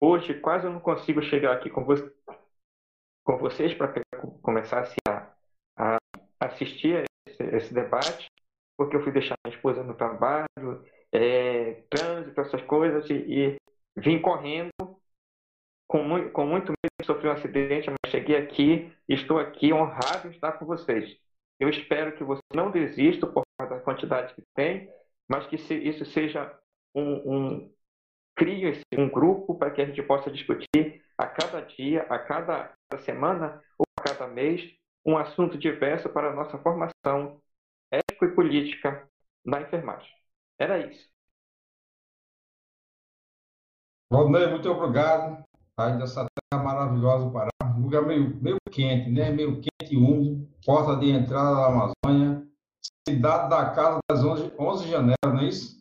Hoje, quase eu não consigo chegar aqui com, com vocês para começar a, a assistir esse, esse, debate, porque eu fui deixar minha esposa no trabalho, é, trânsito, essas coisas, e, e vim correndo com muito, com muito medo de sofrer um acidente, mas cheguei aqui estou aqui honrado em estar com vocês. Eu espero que você não desista por causa da quantidade que tem, mas que isso seja um, um crie um grupo para que a gente possa discutir a cada dia, a cada semana ou a cada mês um assunto diverso para a nossa formação ético e política na enfermagem. Era isso. Valdeir, muito obrigado. Sai dessa terra maravilhosa para um lugar meio, meio quente, né? Meio quente e úmido, porta de entrada da Amazônia, cidade da casa das 11, 11 janelas, não é isso?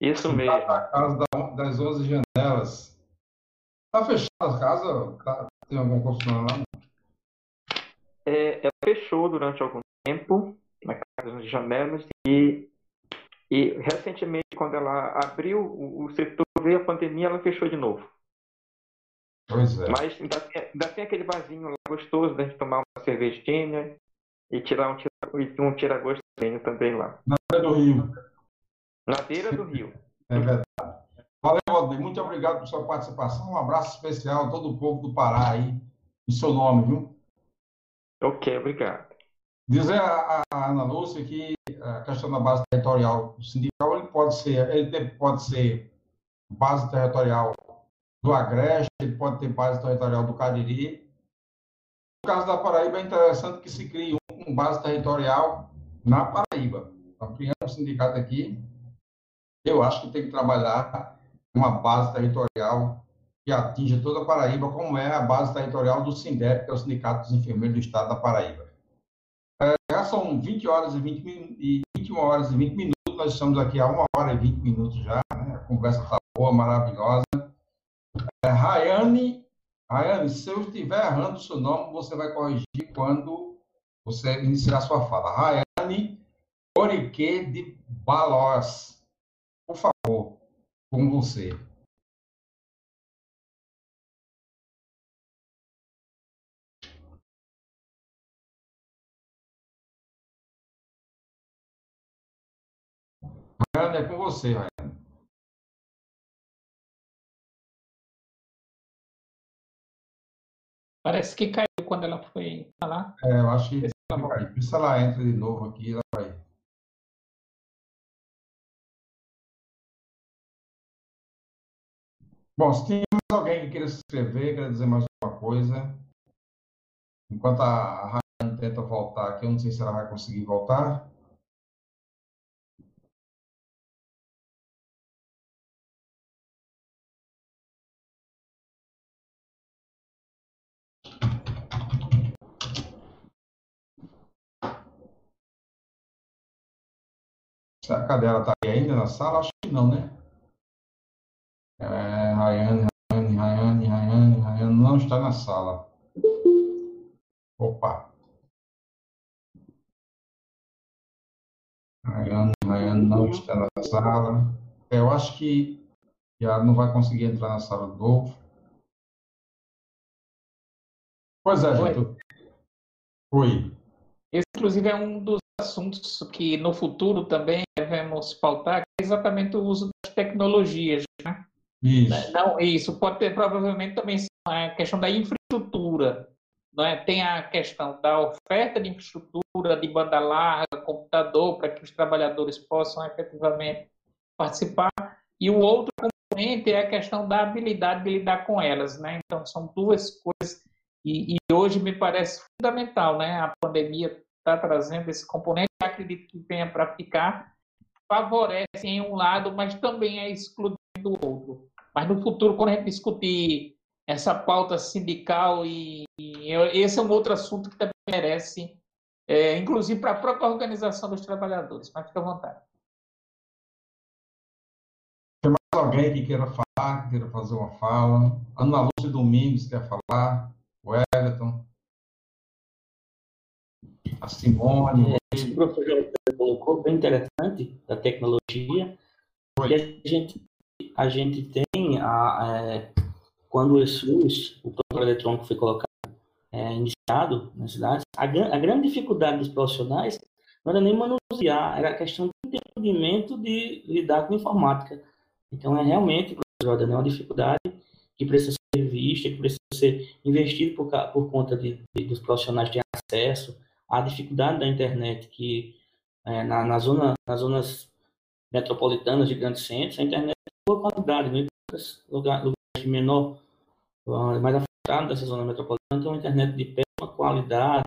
Isso cidade mesmo. Da casa das 11 janelas. Está fechada a casa? Tá, tem alguma construção lá? É, ela fechou durante algum tempo, na casa das janelas, e, e recentemente, quando ela abriu o, o setor, veio a pandemia, ela fechou de novo. Pois é. Mas ainda tem, ainda tem aquele barzinho lá gostoso da gente tomar uma cervejinha e tirar um, tira, um também lá. Na Praia do Rio. Na beira do rio. É verdade. Valeu, Valdir. Muito obrigado por sua participação. Um abraço especial a todo o povo do Pará aí, em seu nome, viu? Ok, obrigado. Dizer a, a Ana Lúcia que a questão da base territorial sindical ele pode ser, ele pode ser base territorial do Agreste, ele pode ter base territorial do Cariri. No caso da Paraíba, é interessante que se crie um com base territorial na Paraíba. Então, criando um sindicato aqui, eu acho que tem que trabalhar uma base territorial que atinja toda a Paraíba, como é a base territorial do SINDEP, que é o Sindicato dos Enfermeiros do Estado da Paraíba. É, já são 20 horas e 20 e 21 horas e 20 minutos, nós estamos aqui há uma hora e 20 minutos já, né? a conversa está boa, maravilhosa. É, Rayane, Rayane, se eu estiver errando o seu nome, você vai corrigir quando você iniciar a sua fala. Rayane Orique de Balós, por favor com você. Rayane, é com você, Rayane. Parece que caiu quando ela foi falar. É, eu acho que caiu. Se ela entra de novo aqui, ela vai. Bom, se tem mais alguém que queira se inscrever, queira dizer mais alguma coisa, enquanto a Rayane tenta voltar aqui, eu não sei se ela vai conseguir voltar. Cadê ela? Está aí ainda na sala? Acho que não, né? É, Rayane, Rayane, Rayane, Rayane, Rayane não está na sala. Opa. Rayane, Rayane não está na sala. É, eu acho que já não vai conseguir entrar na sala de novo. Pois é, gente. Oi. Esse, inclusive, é um dos assuntos que no futuro também devemos pautar, que é exatamente o uso das tecnologias, né? Isso. Não, isso pode ter provavelmente também a questão da infraestrutura. Não é? Tem a questão da oferta de infraestrutura, de banda larga, computador, para que os trabalhadores possam efetivamente participar. E o outro componente é a questão da habilidade de lidar com elas. Né? Então, são duas coisas. E, e hoje me parece fundamental. Né? A pandemia está trazendo esse componente, acredito que venha para ficar, favorece em um lado, mas também é excludente do outro. Mas no futuro, quando a gente discutir essa pauta sindical, e, e esse é um outro assunto que também merece, é, inclusive para a própria organização dos trabalhadores. Mas fica à vontade. Tem mais alguém que queira falar, que queira fazer uma fala? Ana Lúcia Domingos quer falar? O Everton? A Simone? É, o professor colocou bem interessante da tecnologia. E a gente a gente tem, a, é, quando o SUS, o protocolo eletrônico foi colocado, é, iniciado nas cidades, a, a, grande dificuldade dos profissionais não era nem manusear, era a questão de entendimento de lidar com informática. Então, é realmente, professor é uma dificuldade que precisa ser vista, que precisa ser investido por, por conta de, de, dos profissionais terem acesso, à dificuldade da internet, que é, na, na zona, nas zonas metropolitanas de grandes centros, a internet boa qualidade, né? lugares, de menor, mais afastados dessa zona metropolitana, tem uma internet de péssima qualidade,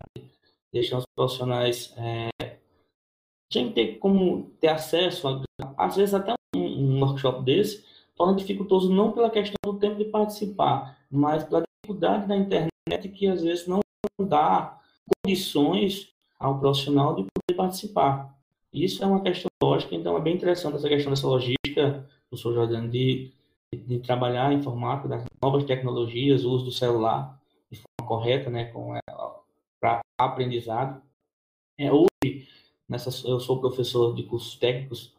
deixam os profissionais é, tinha que ter como ter acesso, a, às vezes até um, um, workshop desse, torna dificultoso não pela questão do tempo de participar, mas pela dificuldade da internet que às vezes não dá condições ao profissional de poder participar. Isso é uma questão lógica, então é bem interessante essa questão dessa logística professor Jordano, de, de, trabalhar a informática, das novas tecnologias, o uso do celular de forma correta, né, para aprendizado. É, hoje, nessa, eu sou professor de cursos técnicos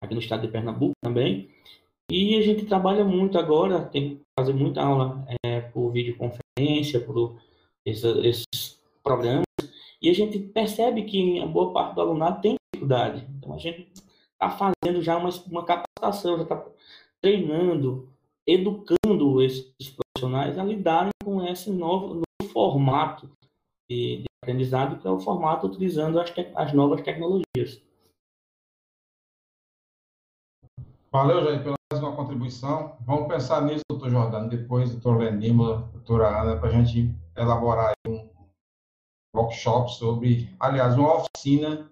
aqui no estado de Pernambuco também, e a gente trabalha muito agora, tem que fazer muita aula é, por videoconferência, por esses, esses programas, e a gente percebe que a boa parte do alunado tem dificuldade. Então, a gente está fazendo já uma, uma capacitação, já está treinando, educando esses profissionais a lidarem com esse novo, novo formato de, de, aprendizado, que é o formato utilizando as, te, as novas tecnologias. Valeu, Jair, pela mais uma contribuição. Vamos pensar nisso, doutor Jordano, depois, doutor Lenima, doutora Ana, para a gente elaborar um workshop sobre, aliás, uma oficina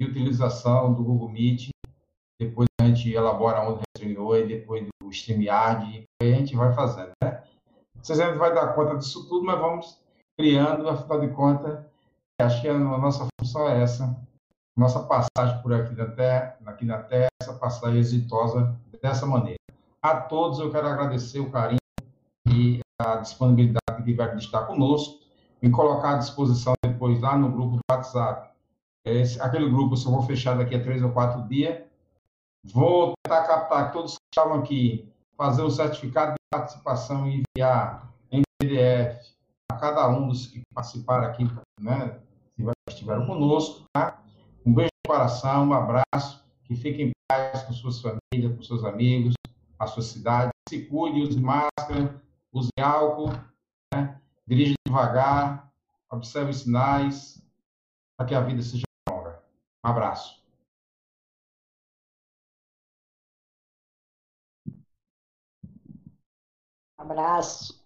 de utilização do Google Meet. Depois a gente elabora onde treinou e depois do StreamYard, e a gente vai fazendo, né? Vocês ainda vai dar conta disso tudo, mas vamos criando, afinal de contas, acho que a nossa função é essa, nossa passagem por aqui na Terra, aqui na Terra, essa passagem exitosa dessa maneira. A todos eu quero agradecer o carinho e a disponibilidade que tiveram de estar conosco, me colocar à disposição depois lá no grupo do WhatsApp. Esse, aquele grupo eu só vou fechar daqui a três ou quatro dias. Vou tentar captar todos que estavam aqui, fazer o certificado de participação e enviar em PDF a cada um dos que participaram aqui, né, que estiveram conosco. Tá? Um beijo no coração, um abraço, que fiquem em paz com suas famílias, com seus amigos, a sua cidade. Se cuide, use máscara, use álcool, né? Dirija devagar, observe os sinais, para que a vida seja longa. Um abraço. Abraço.